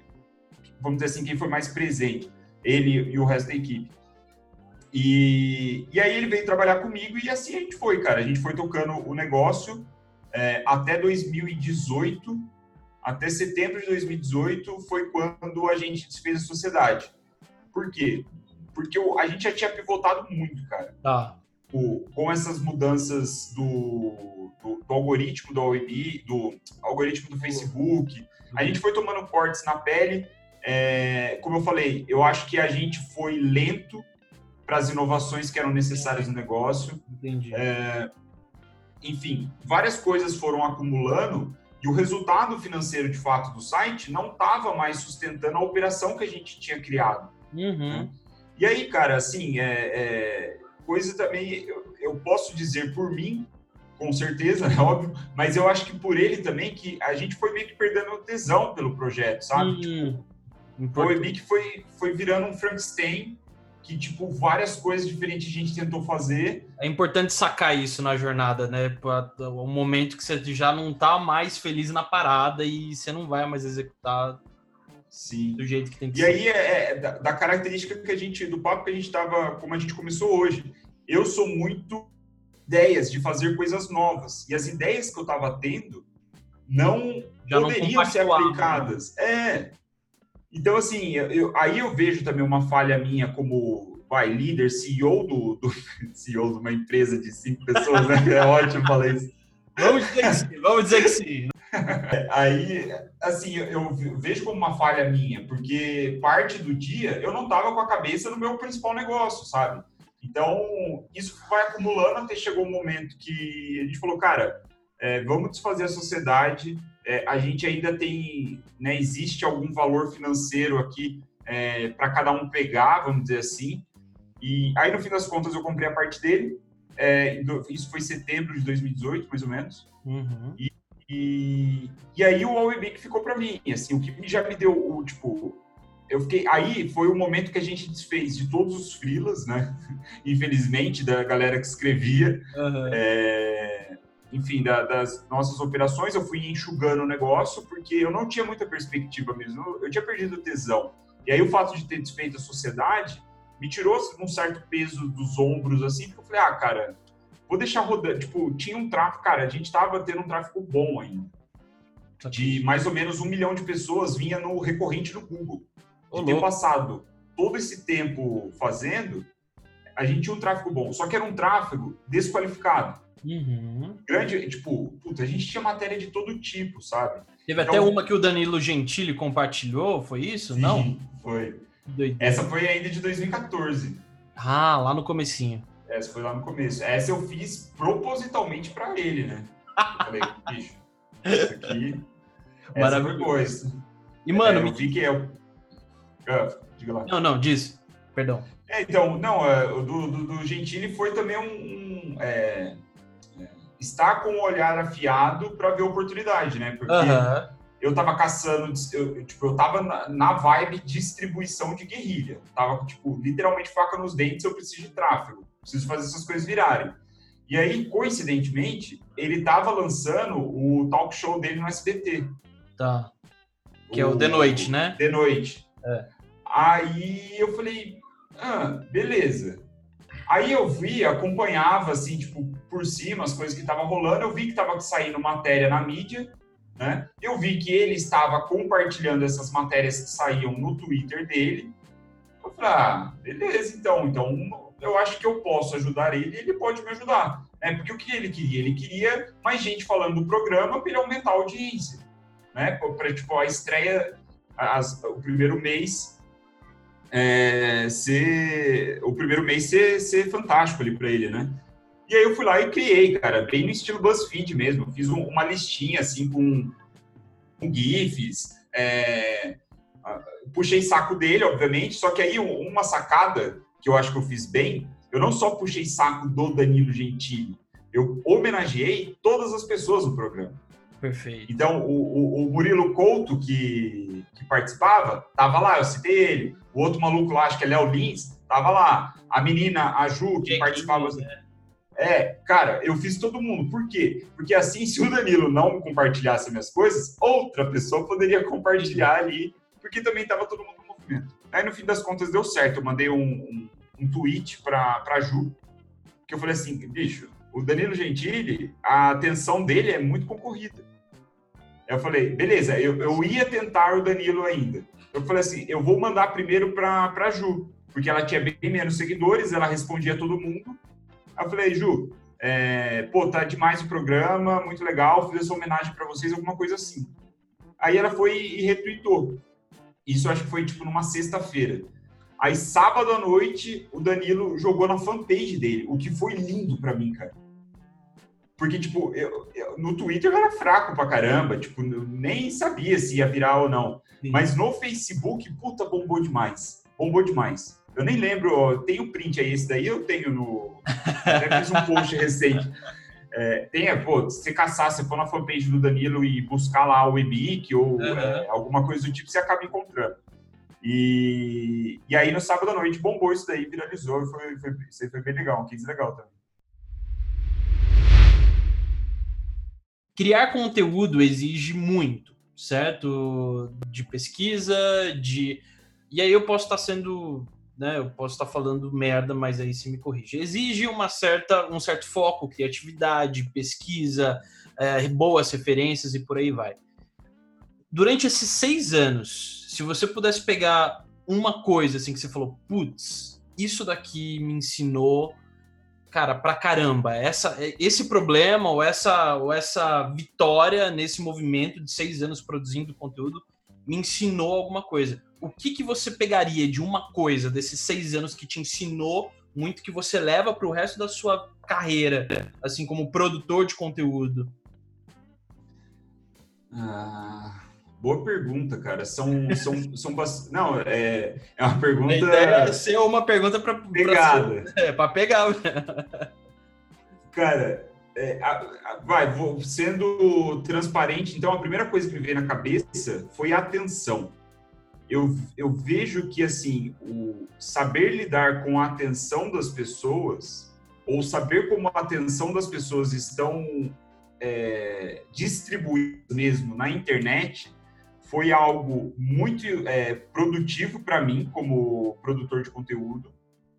vamos dizer assim, quem foi mais presente, ele e o resto da equipe. E, e aí ele veio trabalhar comigo e assim a gente foi, cara. A gente foi tocando o negócio é, até 2018 até setembro de 2018 foi quando a gente desfez a sociedade. Por quê? Porque a gente já tinha pivotado muito, cara. Tá. O, com essas mudanças do, do, do algoritmo do web, do algoritmo do Facebook, a gente foi tomando cortes na pele. É, como eu falei, eu acho que a gente foi lento para as inovações que eram necessárias no negócio. Entendi. É, enfim, várias coisas foram acumulando e o resultado financeiro de fato do site não estava mais sustentando a operação que a gente tinha criado. Uhum. Né? E aí, cara, assim, é, é, coisa também, eu, eu, posso dizer por mim, com certeza, <laughs> é óbvio, mas eu acho que por ele também, que a gente foi meio que perdendo tesão pelo projeto, sabe? Uhum. Tipo, meio que foi, foi virando um Frankenstein que, tipo, várias coisas diferentes a gente tentou fazer. É importante sacar isso na jornada, né? O momento que você já não tá mais feliz na parada e você não vai mais executar Sim. do jeito que tem que e ser. E aí é, é da, da, característica que a gente, do papo que a gente tava, como a gente começou hoje. Eu sou muito ideias de fazer coisas novas. E as ideias que eu tava tendo não já poderiam não ser aplicadas. Né? É, então, assim, eu, aí eu vejo também uma falha minha como vai, líder, CEO do, do <laughs> CEO de uma empresa de cinco pessoas, né? É ótimo falar isso. Vamos dizer que sim, vamos dizer que sim. <laughs> Aí, assim, eu, vejo como uma falha minha, porque parte do dia eu não estava com a cabeça no meu principal negócio, sabe? Então, isso vai acumulando até chegou um momento que a gente falou, cara, é, vamos desfazer a sociedade, é, a gente ainda tem, né, existe algum valor financeiro aqui é, para cada um pegar, vamos dizer assim. E aí, no fim das contas, eu comprei a parte dele. É, isso foi setembro de 2018, mais ou menos. Uhum. E, e, e, aí o que ficou para mim. Assim, o que já me deu o tipo. Eu fiquei. Aí foi o momento que a gente desfez de todos os frilas, né? <laughs> Infelizmente, da galera que escrevia. Uhum. É, enfim, da, das nossas operações, eu fui enxugando o negócio, porque eu não tinha muita perspectiva mesmo, eu tinha perdido o tesão. E aí o fato de ter desfeito a sociedade me tirou um certo peso dos ombros, assim, porque eu falei, ah, cara, vou deixar rodando. Tipo, tinha um tráfego, cara, a gente tava tendo um tráfego bom ainda. De mais ou menos um milhão de pessoas vinha no recorrente do Google. De ter passado todo esse tempo fazendo, a gente tinha um tráfego bom. Só que era um tráfego desqualificado. Uhum. Grande, tipo, puta, a gente tinha matéria de todo tipo, sabe? Teve então, até uma que o Danilo Gentili compartilhou, foi isso? Sim, Não? Foi. Essa foi ainda de 2014. Ah, lá no comecinho. Essa foi lá no começo. Essa eu fiz propositalmente para ele, né? Eu falei, <laughs> bicho, isso aqui. Essa foi coisa. E, mano, é, eu vi que é. Ah, diga lá. Não, não, diz. Perdão. É, então, não, é, o do, do, do Gentili foi também um. um é, estar com o olhar afiado para ver oportunidade, né? Porque uhum. eu tava caçando, eu, tipo, eu tava na, na, vibe distribuição de guerrilha. Tava, tipo, literalmente faca nos dentes, eu preciso de tráfego. Preciso fazer essas coisas virarem. E aí, coincidentemente, ele tava lançando o talk show dele no SBT. Tá. Que o, é o The Noite, né? The Noite. É. Aí eu falei, ah, beleza. Aí eu vi, acompanhava, assim, tipo, por cima as coisas que estavam rolando, eu vi que estava saindo matéria na mídia, né? Eu vi que ele estava compartilhando essas matérias que saíam no Twitter dele. Eu falei, ah, beleza, então, então eu acho que eu posso ajudar ele ele pode me ajudar. Né? Porque o que ele queria? Ele queria mais gente falando do programa para ele aumentar a audiência. Né? Para, tipo, a estreia, as, o primeiro mês é, ser o primeiro mês ser, ser fantástico ali para ele, né? E aí eu fui lá e criei, cara, bem no estilo BuzzFeed mesmo. Fiz um, uma listinha assim com, com GIFs, é, puxei saco dele, obviamente, só que aí uma sacada que eu acho que eu fiz bem, eu não só puxei saco do Danilo Gentili, eu homenageei todas as pessoas do programa. Perfeito. Então, o, o, o Murilo Couto, que, que participava, tava lá, eu citei ele. O outro maluco lá, acho que é Léo Lins, tava lá. A menina, a Ju, que, que participava. né? É, cara, eu fiz todo mundo. Por quê? Porque assim, se o Danilo não compartilhasse minhas coisas, outra pessoa poderia compartilhar ali, porque também tava todo mundo no movimento. Aí, no fim das contas, deu certo. Eu mandei um, um, um tweet pra, pra Ju, que eu falei assim, bicho, o Danilo Gentili, a atenção dele é muito concorrida. Eu falei, beleza, eu, eu ia tentar o Danilo ainda. Eu falei assim, eu vou mandar primeiro para a Ju, porque ela tinha bem menos seguidores, ela respondia todo mundo. Aí eu falei, Ju, é, pô, tá demais o programa, muito legal, fiz essa homenagem para vocês, alguma coisa assim. Aí ela foi e retweetou. Isso acho que foi tipo numa sexta-feira. Aí, sábado à noite, o Danilo jogou na fanpage dele, o que foi lindo para mim, cara. Porque, tipo, eu, eu, no Twitter eu era fraco pra caramba, tipo, nem sabia se ia virar ou não. Sim. Mas no Facebook, puta, bombou demais. Bombou demais. Eu nem lembro, tem o print aí, esse daí eu tenho no. <laughs> Até fiz um post recente. É, tem, é, pô, se você caçar, se for na fanpage do Danilo e buscar lá o EBIC ou uhum. é, alguma coisa do tipo, você acaba encontrando. E, e aí no sábado à noite bombou isso daí, viralizou, foi, foi, isso aí foi bem legal, um case legal também. Criar conteúdo exige muito, certo? De pesquisa, de. E aí eu posso estar sendo né? Eu posso estar falando merda, mas aí se me corrige. Exige uma certa, um certo foco, criatividade, pesquisa, é, boas referências e por aí vai. Durante esses seis anos, se você pudesse pegar uma coisa assim que você falou, putz, isso daqui me ensinou, cara, pra caramba, essa, esse problema ou essa, ou essa vitória nesse movimento de seis anos produzindo conteúdo me ensinou alguma coisa o que, que você pegaria de uma coisa desses seis anos que te ensinou muito que você leva para o resto da sua carreira, assim como produtor de conteúdo? Ah, boa pergunta, cara. São, são, são não é, é uma pergunta. A ideia é ser uma pergunta para pegada. é para pegar. cara, é, a, a, vai, vou, sendo transparente. Então, a primeira coisa que me veio na cabeça foi a atenção eu, eu vejo que assim o saber lidar com a atenção das pessoas ou saber como a atenção das pessoas estão é, distribuídas mesmo na internet foi algo muito é, produtivo para mim como produtor de conteúdo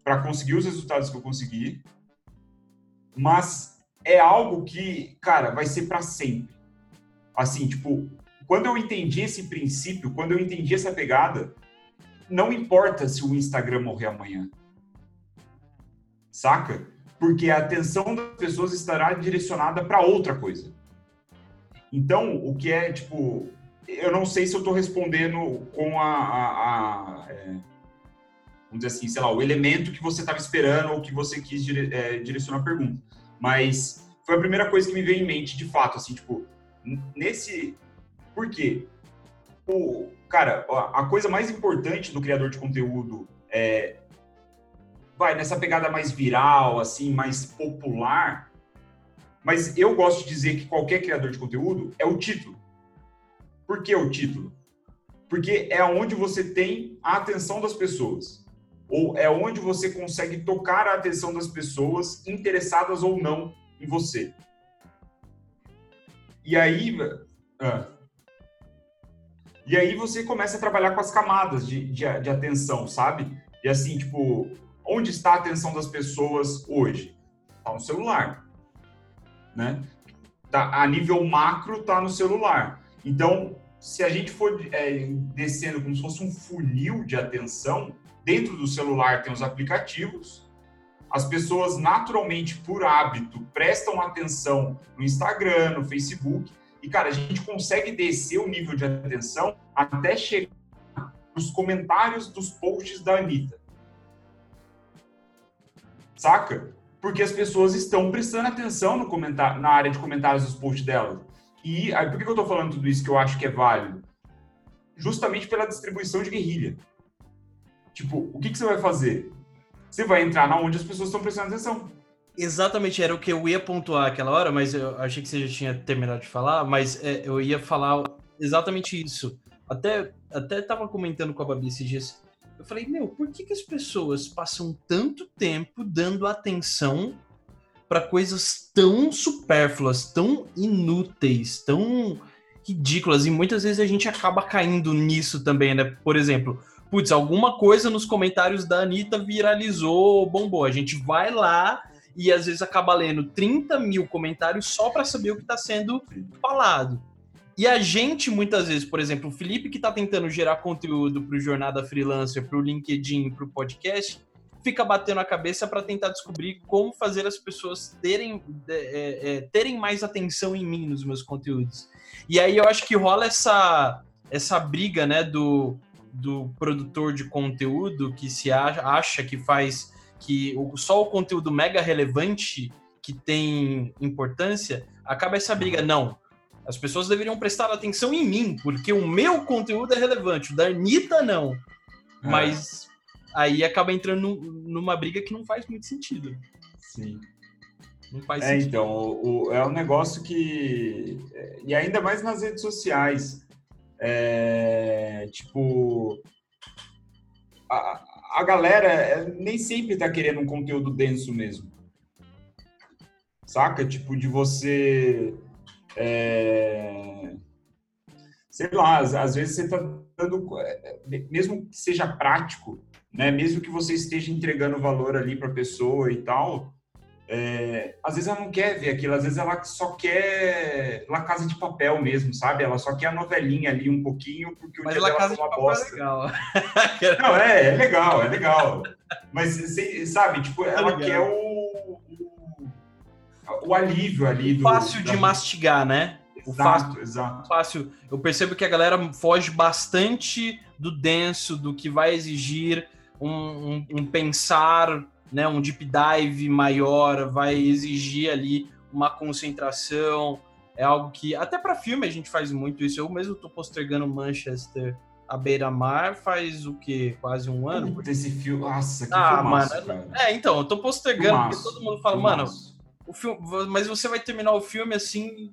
para conseguir os resultados que eu consegui mas é algo que cara vai ser para sempre assim tipo quando eu entendi esse princípio, quando eu entendi essa pegada, não importa se o Instagram morrer amanhã. Saca? Porque a atenção das pessoas estará direcionada para outra coisa. Então, o que é, tipo, eu não sei se eu estou respondendo com a, a, a é, vamos dizer assim, sei lá, o elemento que você estava esperando ou que você quis dire, é, direcionar a pergunta. Mas foi a primeira coisa que me veio em mente, de fato, assim, tipo, nesse, por quê? O, cara, a coisa mais importante do criador de conteúdo é vai nessa pegada mais viral, assim, mais popular. Mas eu gosto de dizer que qualquer criador de conteúdo é o título. Por que o título? Porque é onde você tem a atenção das pessoas. Ou é onde você consegue tocar a atenção das pessoas interessadas ou não em você. E aí, ah, e aí você começa a trabalhar com as camadas de, de, de atenção, sabe? E assim, tipo, onde está a atenção das pessoas hoje? Está no celular, né? Tá, a nível macro, está no celular. Então, se a gente for é, descendo como se fosse um funil de atenção, dentro do celular tem os aplicativos, as pessoas naturalmente, por hábito, prestam atenção no Instagram, no Facebook, e, cara, a gente consegue descer o nível de atenção até chegar nos comentários dos posts da Anitta. Saca? Porque as pessoas estão prestando atenção no comentário, na área de comentários dos posts delas. E aí, por que eu tô falando tudo isso que eu acho que é válido? Justamente pela distribuição de guerrilha. Tipo, o que, que você vai fazer? Você vai entrar na onde as pessoas estão prestando atenção. Exatamente, era o que eu ia pontuar aquela hora, mas eu achei que você já tinha terminado de falar, mas é, eu ia falar exatamente isso. Até, até tava comentando com a Babi esses dias. Eu falei, meu, por que, que as pessoas passam tanto tempo dando atenção para coisas tão supérfluas, tão inúteis, tão ridículas? E muitas vezes a gente acaba caindo nisso também, né? Por exemplo, putz, alguma coisa nos comentários da Anitta viralizou, bombou. A gente vai lá e às vezes acaba lendo 30 mil comentários só para saber o que está sendo falado. E a gente, muitas vezes, por exemplo, o Felipe que está tentando gerar conteúdo para o Jornada Freelancer, para o LinkedIn, para o podcast, fica batendo a cabeça para tentar descobrir como fazer as pessoas terem, é, é, terem mais atenção em mim nos meus conteúdos. E aí eu acho que rola essa, essa briga, né, do do produtor de conteúdo que se acha, acha que faz que só o conteúdo mega relevante que tem importância, acaba essa briga. Não, as pessoas deveriam prestar atenção em mim, porque o meu conteúdo é relevante, o da Anitta não. É. Mas aí acaba entrando numa briga que não faz muito sentido. Sim. Não faz é, sentido. então, o, o, é um negócio que. E ainda mais nas redes sociais. É, tipo. A, a galera é, nem sempre tá querendo um conteúdo denso mesmo. Saca? Tipo, de você é... Sei lá, às, às vezes você está dando, é, mesmo que seja prático, né? Mesmo que você esteja entregando valor ali para a pessoa e tal, é, às vezes ela não quer ver aquilo, às vezes ela só quer La Casa de Papel mesmo, sabe? Ela só quer a novelinha ali um pouquinho, porque o Mas dia La Casa de Papel é bosta. é legal. <laughs> não, é, é legal, é legal. Mas, sabe, tipo, ela é quer o, o alívio ali. Do, fácil de mastigar, né? Exato, o fácil, exato. Fácil. Eu percebo que a galera foge bastante do denso, do que vai exigir um, um, um pensar, né, um deep dive maior, vai exigir ali uma concentração. É algo que, até para filme, a gente faz muito isso. Eu mesmo tô postergando Manchester à beira-mar faz o quê? Quase um ano? Esse filme, nossa, que ah, filmaço, mano. Cara. É, então, eu tô postergando, filmaço, porque todo mundo fala, filmaço. mano o filme, mas você vai terminar o filme assim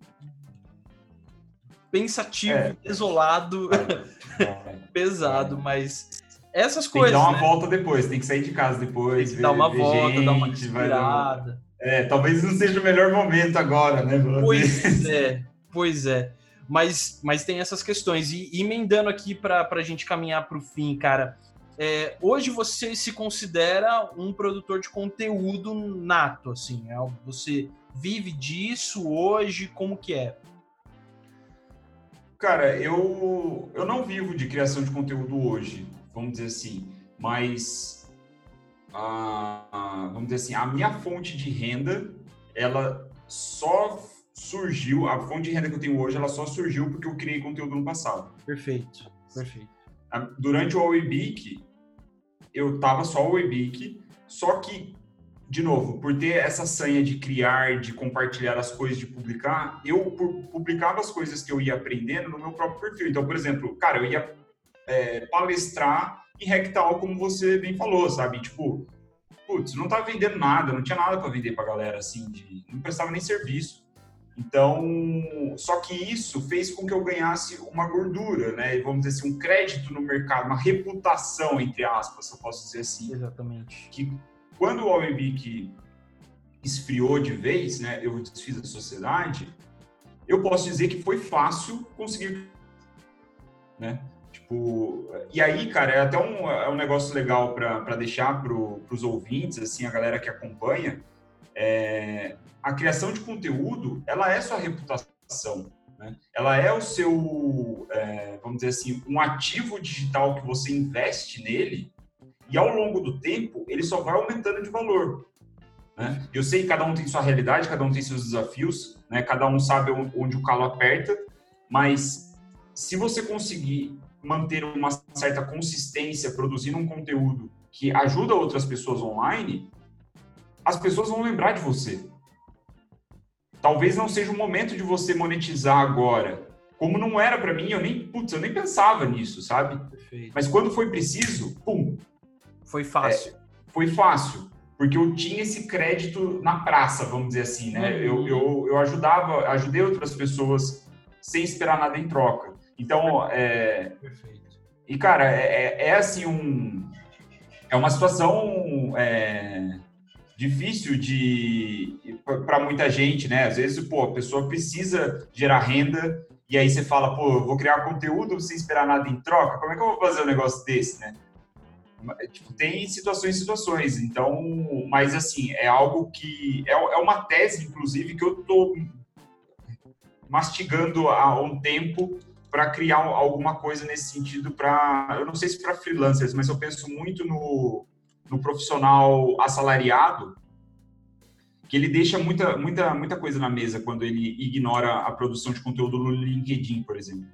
pensativo, é. desolado, é. é. <laughs> pesado, mas essas tem coisas. Tem que dar uma né? volta depois, tem que sair de casa depois. Tem que ver, dar uma volta, gente, dar uma respirada. É, talvez não seja o melhor momento agora, né? Pois é, pois é. Mas, mas tem essas questões. E emendando aqui para a gente caminhar para o fim, cara. É, hoje você se considera um produtor de conteúdo nato, assim, é, você vive disso hoje, como que é? Cara, eu, eu não vivo de criação de conteúdo hoje, vamos dizer assim, mas a, vamos dizer assim, a minha fonte de renda, ela só surgiu, a fonte de renda que eu tenho hoje, ela só surgiu porque eu criei conteúdo no passado. Perfeito, perfeito. Durante o Webic, eu tava só o Webic, só que, de novo, por ter essa sanha de criar, de compartilhar as coisas, de publicar, eu publicava as coisas que eu ia aprendendo no meu próprio perfil. Então, por exemplo, cara, eu ia é, palestrar em Rectal, como você bem falou, sabe? Tipo, putz, não tava vendendo nada, não tinha nada para vender pra galera, assim, de, não prestava nem serviço. Então, só que isso fez com que eu ganhasse uma gordura, né? Vamos dizer assim, um crédito no mercado, uma reputação, entre aspas, eu posso dizer assim. Exatamente. Que quando o OMB esfriou de vez, né? Eu desfiz a sociedade, eu posso dizer que foi fácil conseguir, né? Tipo, e aí, cara, é até um, é um negócio legal para deixar para os ouvintes, assim, a galera que acompanha, é, a criação de conteúdo, ela é sua reputação, né? Ela é o seu, é, vamos dizer assim, um ativo digital que você investe nele e ao longo do tempo ele só vai aumentando de valor. Né? Eu sei que cada um tem sua realidade, cada um tem seus desafios, né? Cada um sabe onde o calo aperta, mas se você conseguir manter uma certa consistência produzindo um conteúdo que ajuda outras pessoas online, as pessoas vão lembrar de você. Talvez não seja o momento de você monetizar agora. Como não era para mim, eu nem, putz, eu nem pensava nisso, sabe? Perfeito. Mas quando foi preciso, pum. Foi fácil. É, foi fácil, porque eu tinha esse crédito na praça, vamos dizer assim, né? Uhum. Eu, eu, eu ajudava, ajudei outras pessoas sem esperar nada em troca. Então, é... Perfeito. E, cara, é, é, é assim um... É uma situação... É difícil de para muita gente, né? Às vezes, pô, a pessoa precisa gerar renda e aí você fala, pô, eu vou criar conteúdo sem esperar nada em troca. Como é que eu vou fazer um negócio desse, né? Tipo, tem situações e situações. Então, mas assim, é algo que é, é uma tese, inclusive, que eu tô mastigando há um tempo para criar alguma coisa nesse sentido para, eu não sei se para freelancers, mas eu penso muito no no profissional assalariado, que ele deixa muita, muita, muita coisa na mesa quando ele ignora a produção de conteúdo no LinkedIn, por exemplo.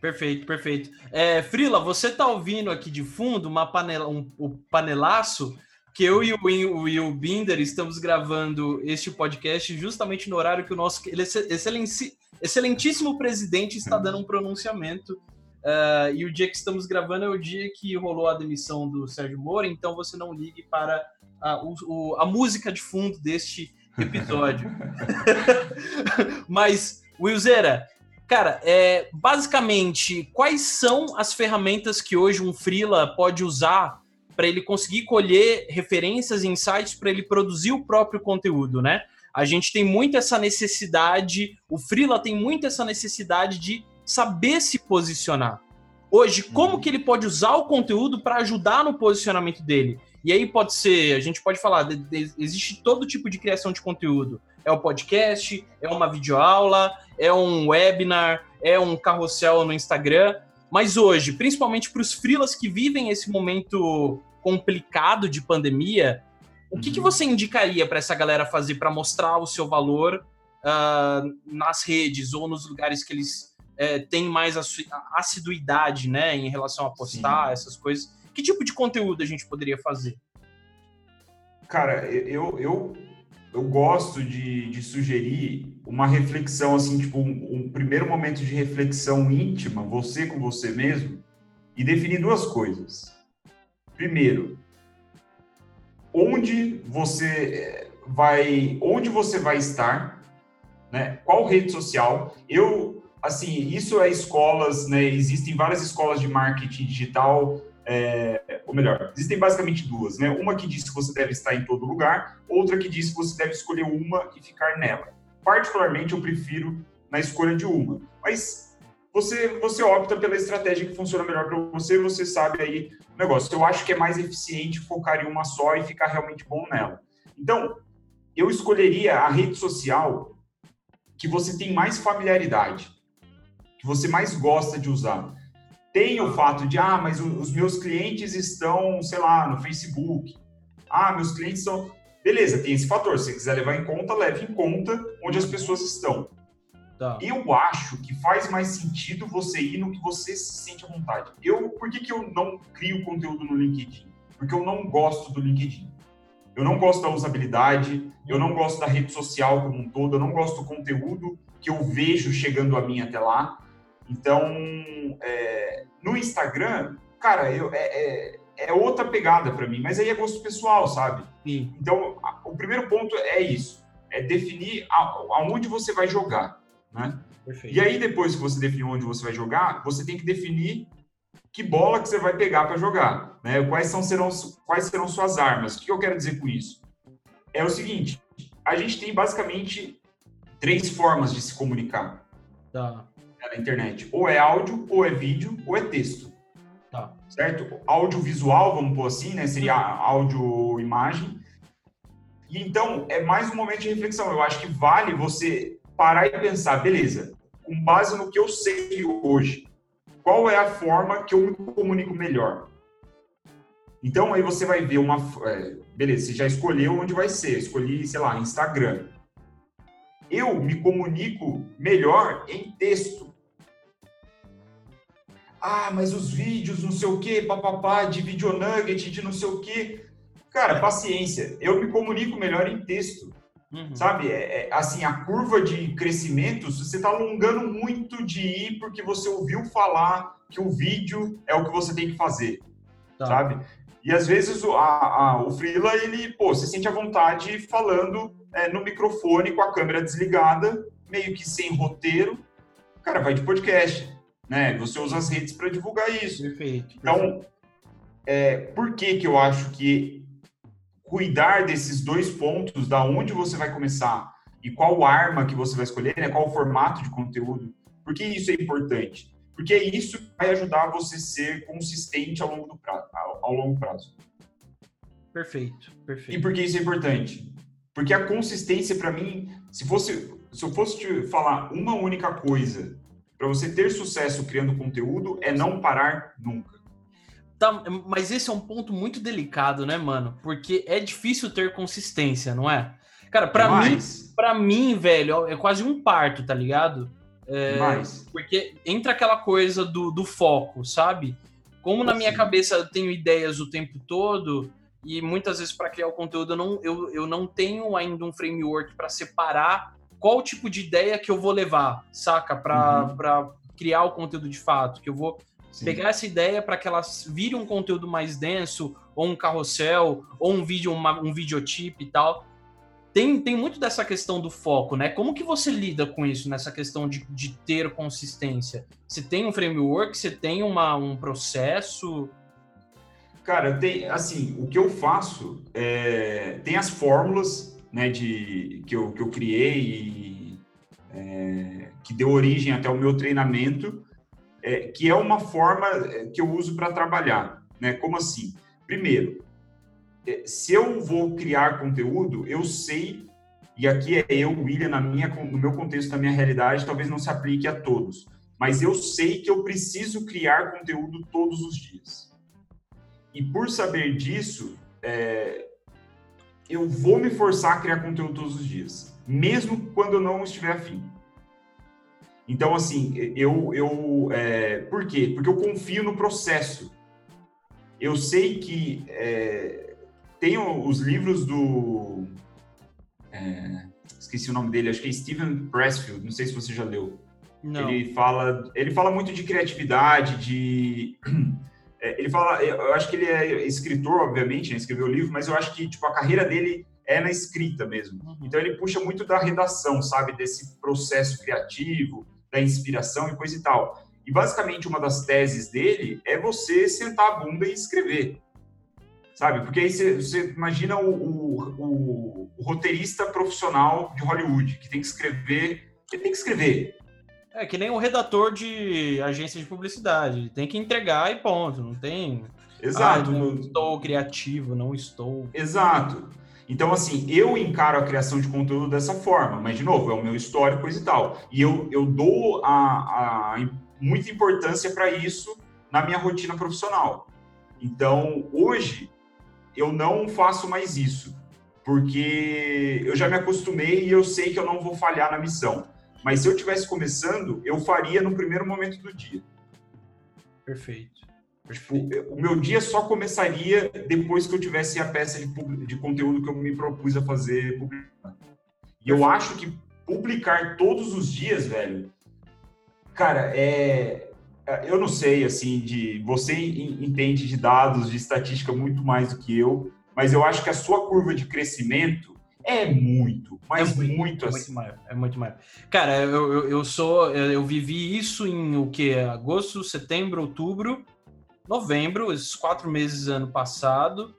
Perfeito, perfeito. É, Frila, você tá ouvindo aqui de fundo uma panela, um, um panelaço que eu e o, Will Binder estamos gravando este podcast justamente no horário que o nosso excelentíssimo presidente está dando um pronunciamento. Uh, e o dia que estamos gravando é o dia que rolou a demissão do Sérgio Moro, então você não ligue para a, o, a música de fundo deste episódio. <laughs> Mas, Wilzera, cara, é, basicamente, quais são as ferramentas que hoje um freela pode usar para ele conseguir colher referências e insights para ele produzir o próprio conteúdo, né? A gente tem muito essa necessidade, o freela tem muito essa necessidade de saber se posicionar. Hoje, como uhum. que ele pode usar o conteúdo para ajudar no posicionamento dele? E aí pode ser, a gente pode falar, de, de, existe todo tipo de criação de conteúdo. É o um podcast, é uma videoaula, é um webinar, é um carrossel no Instagram. Mas hoje, principalmente para os freelas que vivem esse momento complicado de pandemia, o que, que uhum. você indicaria para essa galera fazer para mostrar o seu valor uh, nas redes ou nos lugares que eles uh, têm mais assiduidade né, em relação a postar Sim. essas coisas? Que tipo de conteúdo a gente poderia fazer? Cara, eu, eu, eu gosto de, de sugerir uma reflexão, assim, tipo, um, um primeiro momento de reflexão íntima, você com você mesmo, e definir duas coisas. Primeiro, onde você eh, vai, onde você vai estar, né? Qual rede social? Eu, assim, isso é escolas, né? Existem várias escolas de marketing digital é, ou melhor, existem basicamente duas, né? Uma que diz que você deve estar em todo lugar, outra que diz que você deve escolher uma e ficar nela. Particularmente, eu prefiro na escolha de uma. Mas você, você opta pela estratégia que funciona melhor para você, você sabe aí o negócio. Eu acho que é mais eficiente focar em uma só e ficar realmente bom nela. Então, eu escolheria a rede social que você tem mais familiaridade, que você mais gosta de usar tem o fato de, ah, mas os meus clientes estão, sei lá, no Facebook. Ah, meus clientes são. Beleza, tem esse fator. Se você quiser levar em conta, leve em conta onde as pessoas estão. Tá. Eu acho que faz mais sentido você ir no que você se sente à vontade. Eu, por que, que eu não crio conteúdo no LinkedIn? Porque eu não gosto do LinkedIn. Eu não gosto da usabilidade, eu não gosto da rede social como um todo, eu não gosto do conteúdo que eu vejo chegando a mim até lá. Então, é, no Instagram, cara, eu, é, é, é outra pegada para mim, mas aí é gosto pessoal, sabe? Sim. Então, a, o primeiro ponto é isso, é definir a, aonde você vai jogar, né? Perfeito. E aí, depois que você definir onde você vai jogar, você tem que definir que bola que você vai pegar para jogar, né? Quais, são, serão, quais serão suas armas. O que eu quero dizer com isso? É o seguinte, a gente tem basicamente três formas de se comunicar. Tá na internet. Ou é áudio, ou é vídeo, ou é texto. Tá. Certo? Audiovisual, vamos pôr assim, né? Seria áudio-imagem. E então, é mais um momento de reflexão. Eu acho que vale você parar e pensar, beleza, com base no que eu sei hoje, qual é a forma que eu me comunico melhor? Então, aí você vai ver uma. É, beleza, você já escolheu onde vai ser. Escolhi, sei lá, Instagram. Eu me comunico melhor em texto. Ah, mas os vídeos, não sei o quê, papapá, de video nugget, de não sei o quê. Cara, paciência. Eu me comunico melhor em texto. Uhum. Sabe? É, é, assim, a curva de crescimento, você está alongando muito de ir porque você ouviu falar que o vídeo é o que você tem que fazer. Tá. Sabe? E às vezes o, a, a, o Freela, ele, pô, você sente a vontade falando é, no microfone com a câmera desligada, meio que sem roteiro. Cara, vai de podcast né? Você usa as redes para divulgar isso. Perfeito. Então, é, por que que eu acho que cuidar desses dois pontos, da onde você vai começar e qual arma que você vai escolher, né? Qual o formato de conteúdo? Por que isso é importante? Porque é isso que vai ajudar você a ser consistente ao longo, do prazo, ao, ao longo prazo. Perfeito, perfeito. E por que isso é importante? Porque a consistência, para mim, se fosse, se eu fosse te falar uma única coisa para você ter sucesso criando conteúdo é não parar nunca. Tá, mas esse é um ponto muito delicado, né, mano? Porque é difícil ter consistência, não é? Cara, para mim, para mim, velho, é quase um parto, tá ligado? É, porque entra aquela coisa do, do foco, sabe? Como na minha cabeça eu tenho ideias o tempo todo, e muitas vezes para criar o conteúdo eu não, eu, eu não tenho ainda um framework para separar qual tipo de ideia que eu vou levar, saca? Para uhum. criar o conteúdo de fato, que eu vou Sim. pegar essa ideia para que ela vire um conteúdo mais denso, ou um carrossel, ou um vídeo, uma, um videotip e tal. Tem, tem muito dessa questão do foco, né? Como que você lida com isso, nessa questão de, de ter consistência? Você tem um framework, você tem uma, um processo? Cara, tem, assim, o que eu faço é, tem as fórmulas, né, de, que, eu, que eu criei e é, que deu origem até o meu treinamento, é, que é uma forma é, que eu uso para trabalhar, né? Como assim? Primeiro, é, se eu vou criar conteúdo, eu sei, e aqui é eu, William, na minha, no meu contexto, na minha realidade, talvez não se aplique a todos, mas eu sei que eu preciso criar conteúdo todos os dias. E por saber disso, é, eu vou me forçar a criar conteúdo todos os dias, mesmo quando eu não estiver afim. Então, assim, eu. eu é, por quê? Porque eu confio no processo. Eu sei que é, tem os livros do. É, esqueci o nome dele, acho que é Steven Pressfield, não sei se você já leu. Não. Ele fala, ele fala muito de criatividade, de. <clears throat> É, ele fala, eu acho que ele é escritor, obviamente, né, escreveu o livro, mas eu acho que tipo a carreira dele é na escrita mesmo. Uhum. Então ele puxa muito da redação, sabe, desse processo criativo, da inspiração e coisa e tal. E basicamente uma das teses dele é você sentar a bunda e escrever. Sabe? Porque aí você, você imagina o, o, o, o, roteirista profissional de Hollywood, que tem que escrever. Que tem que escrever. É que nem o redator de agência de publicidade. Tem que entregar e ponto. Não tem. Exato. Ah, não estou criativo, não estou. Exato. Então, assim, eu encaro a criação de conteúdo dessa forma, mas, de novo, é o meu histórico e tal. E eu, eu dou a, a muita importância para isso na minha rotina profissional. Então, hoje, eu não faço mais isso, porque eu já me acostumei e eu sei que eu não vou falhar na missão. Mas se eu estivesse começando, eu faria no primeiro momento do dia. Perfeito. Tipo, o meu dia só começaria depois que eu tivesse a peça de, de conteúdo que eu me propus a fazer publicar. E eu acho que publicar todos os dias, velho, cara, é. é eu não sei, assim, de. Você entende de dados, de estatística muito mais do que eu, mas eu acho que a sua curva de crescimento é muito, mas é muito, muito, assim. Muito maior, é muito maior. Cara, eu, eu, eu sou. Eu vivi isso em o que? Agosto, setembro, outubro novembro, esses quatro meses ano passado,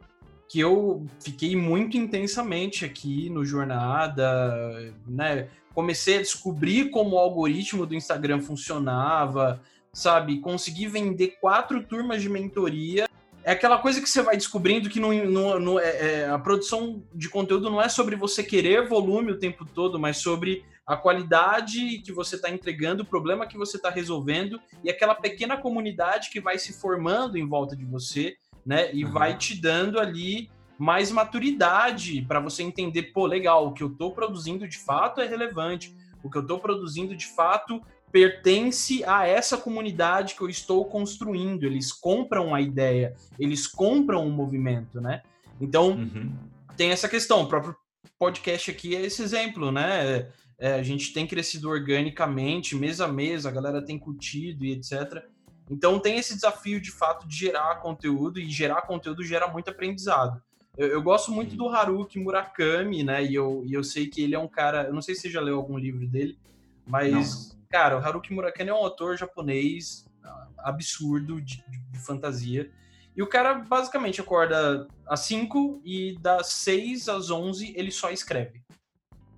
que eu fiquei muito intensamente aqui no Jornada, né? Comecei a descobrir como o algoritmo do Instagram funcionava, sabe? Consegui vender quatro turmas de mentoria. É aquela coisa que você vai descobrindo que no, no, no é, é, a produção de conteúdo não é sobre você querer volume o tempo todo, mas sobre a qualidade que você está entregando, o problema que você está resolvendo e aquela pequena comunidade que vai se formando em volta de você, né? E uhum. vai te dando ali mais maturidade para você entender, pô, legal, o que eu estou produzindo de fato é relevante, o que eu estou produzindo de fato pertence a essa comunidade que eu estou construindo. Eles compram a ideia, eles compram o movimento, né? Então, uhum. tem essa questão. O próprio podcast aqui é esse exemplo, né? É, a gente tem crescido organicamente, mês a mês, a galera tem curtido e etc. Então tem esse desafio de fato de gerar conteúdo e gerar conteúdo gera muito aprendizado. Eu, eu gosto muito do Haruki Murakami, né? E eu, e eu sei que ele é um cara. Eu não sei se você já leu algum livro dele, mas, não. cara, o Haruki Murakami é um autor japonês ah, absurdo de, de, de fantasia. E o cara basicamente acorda às 5 e das 6 às 11 ele só escreve.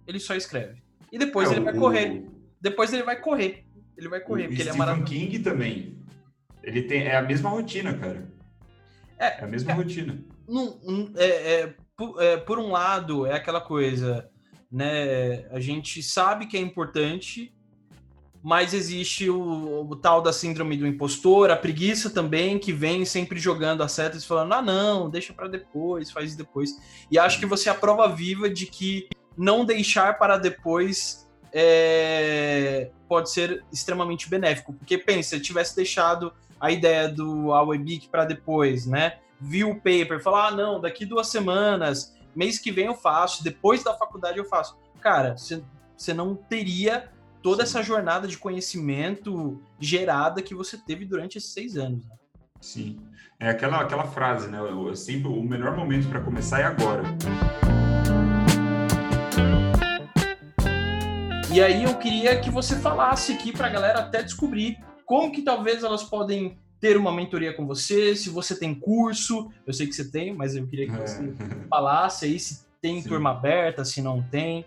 Ele só escreve. E depois é, ele vai o... correr. Depois ele vai correr. Ele vai correr, o porque Stephen ele é maravilhoso. King também. Ele tem é a mesma rotina, cara. É, é a mesma é, rotina. Num, é, é, por, é, por um lado, é aquela coisa, né? A gente sabe que é importante, mas existe o, o, tal da síndrome do impostor, a preguiça também, que vem sempre jogando as setas e falando: ah, não, deixa para depois, faz depois. E acho que você é a prova viva de que não deixar para depois é, pode ser extremamente benéfico. Porque pensa, se tivesse deixado a ideia do Awebic para depois, né? Viu o paper, falar, ah, não, daqui duas semanas, mês que vem eu faço, depois da faculdade eu faço. Cara, você não teria toda essa jornada de conhecimento gerada que você teve durante esses seis anos. Né? Sim, é aquela, aquela frase, né? Sempre o melhor momento para começar é agora. E aí eu queria que você falasse aqui para a galera até descobrir como que talvez elas podem ter uma mentoria com você, se você tem curso, eu sei que você tem, mas eu queria que você é. <laughs> falasse aí se tem Sim. turma aberta, se não tem.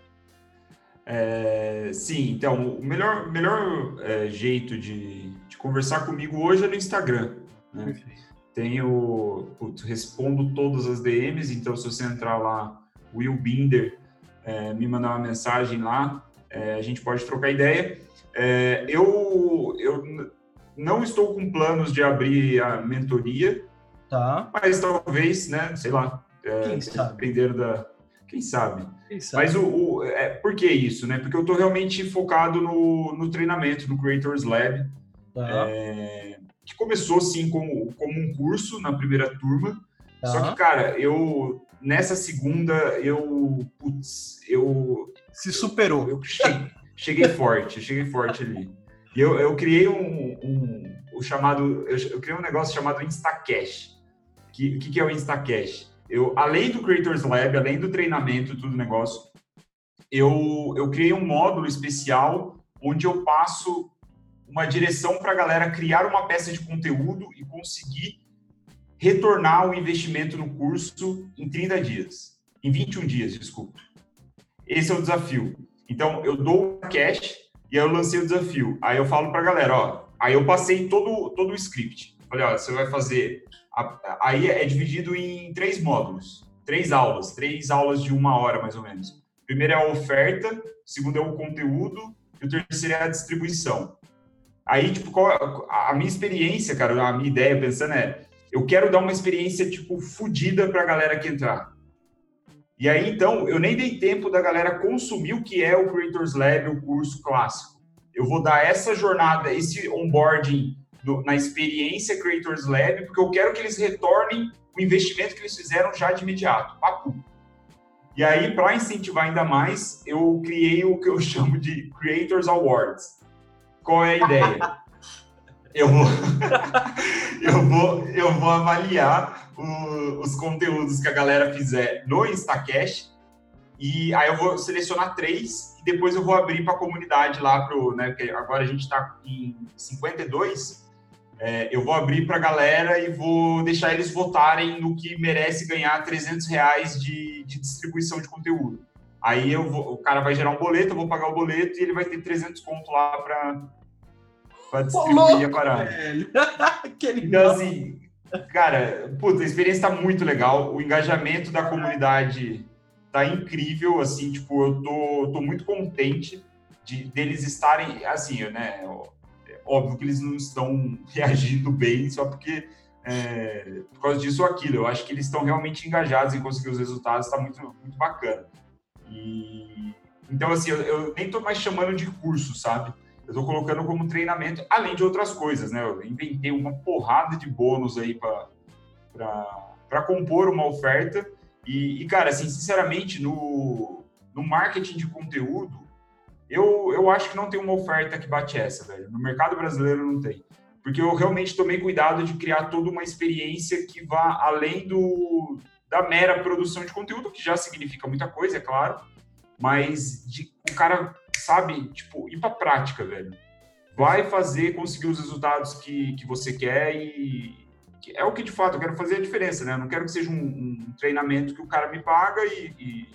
É, sim, então o melhor, melhor é, jeito de, de, conversar comigo hoje é no Instagram. Né? Tenho, putz, respondo todas as DMs, então se você entrar lá, Will Binder, é, me mandar uma mensagem lá, é, a gente pode trocar ideia. É, eu, eu não estou com planos de abrir a mentoria, tá. mas talvez, né, sei lá, é, dependendo da... Quem sabe? Quem sabe? Mas o, o, é, por que isso, né? Porque eu estou realmente focado no, no treinamento, no Creators Lab, tá. é, que começou, sim, como, como um curso na primeira turma, tá. só que, cara, eu nessa segunda eu putz, eu se superou. Eu cheguei, cheguei forte, cheguei forte ali. E eu, eu criei um, um o chamado, eu, eu, criei um negócio chamado InstaCash. Que, o que, que é o InstaCash? Eu, além do Creators Lab, além do treinamento, tudo negócio, eu, eu criei um módulo especial onde eu passo uma direção para a galera criar uma peça de conteúdo e conseguir retornar o investimento no curso em 30 dias, em 21 dias, desculpa. Esse é o desafio. Então, eu dou o cash e aí eu lancei o desafio. Aí eu falo para a galera, ó, aí eu passei todo, todo o script. Falei, ó, você vai fazer... Aí é dividido em três módulos, três aulas, três aulas de uma hora, mais ou menos. Primeiro é a oferta, segundo é o conteúdo e o terceiro é a distribuição. Aí, tipo, qual, a minha experiência, cara, a minha ideia pensando é, eu quero dar uma experiência, tipo, fodida para a galera que entrar. E aí, então, eu nem dei tempo da galera consumir o que é o Creators Lab, o curso clássico. Eu vou dar essa jornada, esse onboarding na experiência Creators Lab, porque eu quero que eles retornem o investimento que eles fizeram já de imediato. Papo. E aí, para incentivar ainda mais, eu criei o que eu <laughs> chamo de Creators Awards. Qual é a ideia? <laughs> eu vou, <laughs> eu vou, eu vou avaliar o, os conteúdos que a galera fizer no Instacash e aí eu vou selecionar três e depois eu vou abrir para a comunidade lá pro, né? Porque agora a gente está em 52. É, eu vou abrir para a galera e vou deixar eles votarem no que merece ganhar 300 reais de, de distribuição de conteúdo. Aí eu vou, o cara vai gerar um boleto, eu vou pagar o boleto e ele vai ter 300 conto lá para para distribuir a parada. <laughs> então, assim, cara, puta, a experiência tá muito legal. O engajamento da comunidade tá incrível, assim, tipo, eu tô, tô muito contente de deles estarem, assim, né, óbvio que eles não estão <laughs> reagindo bem só porque é, por causa disso ou aquilo. Eu acho que eles estão realmente engajados em conseguir os resultados, está muito, muito bacana. E, então, assim, eu, eu nem estou mais chamando de curso, sabe? Eu estou colocando como treinamento, além de outras coisas, né? Eu inventei uma porrada de bônus aí para compor uma oferta. E, e, cara, assim, sinceramente, no, no marketing de conteúdo, eu, eu acho que não tem uma oferta que bate essa, velho. No mercado brasileiro não tem. Porque eu realmente tomei cuidado de criar toda uma experiência que vá além do, da mera produção de conteúdo, que já significa muita coisa, é claro, mas de o cara sabe, tipo, ir pra prática, velho. Vai fazer, conseguir os resultados que, que você quer e é o que de fato eu quero fazer a diferença, né? Eu não quero que seja um, um treinamento que o cara me paga e, e,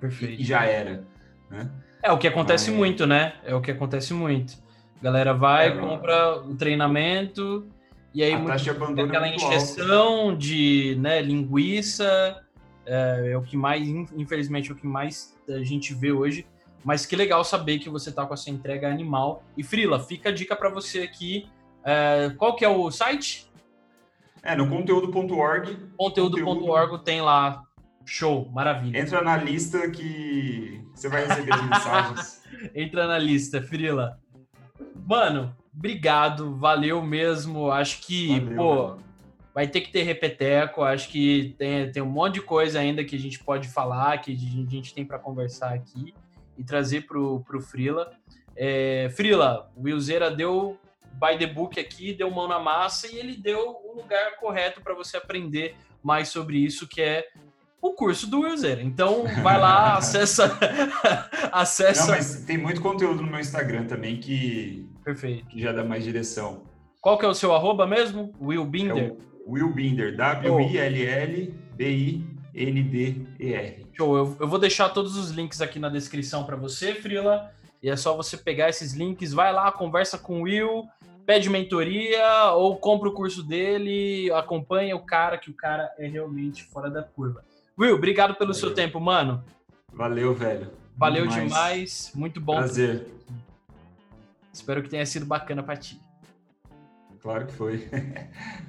Perfeito. e já era, né? É o que acontece Mas... muito, né? É o que acontece muito. A galera vai, é, compra o treinamento e aí muito, é aquela injeção de né, linguiça, é, é, o que mais, infelizmente, é o que mais a gente vê hoje. Mas que legal saber que você está com essa entrega animal. E Frila, fica a dica para você aqui. É, qual que é o site? É, no conteúdo.org. Conteúdo.org tem lá. Show, maravilha. Entra na lista que você vai receber as mensagens. <laughs> Entra na lista, Frila. Mano, obrigado, valeu mesmo. Acho que, valeu, pô, vai ter que ter repeteco. Acho que tem, tem um monte de coisa ainda que a gente pode falar, que a gente tem para conversar aqui e trazer pro, pro Frila. É, Frila, o Wilzeira deu by the book aqui, deu mão na massa e ele deu o lugar correto para você aprender mais sobre isso, que é o curso do Wilzer. Então, vai lá, <laughs> acessa. <laughs> acessa. Não, mas tem muito conteúdo no meu Instagram também que, Perfeito. que já dá mais direção. Qual que é o seu arroba mesmo? Will Binder? É Will Binder, W-I-L-L-B-I-N-D-E-R. Show, eu, eu vou deixar todos os links aqui na descrição para você, Frila. E é só você pegar esses links, vai lá, conversa com o Will, pede mentoria ou compra o curso dele, acompanha o cara, que o cara é realmente fora da curva. Will, obrigado pelo Valeu. seu tempo, mano. Valeu, velho. Valeu demais. demais. Muito bom. Prazer. Espero que tenha sido bacana para ti. Claro que foi. <laughs>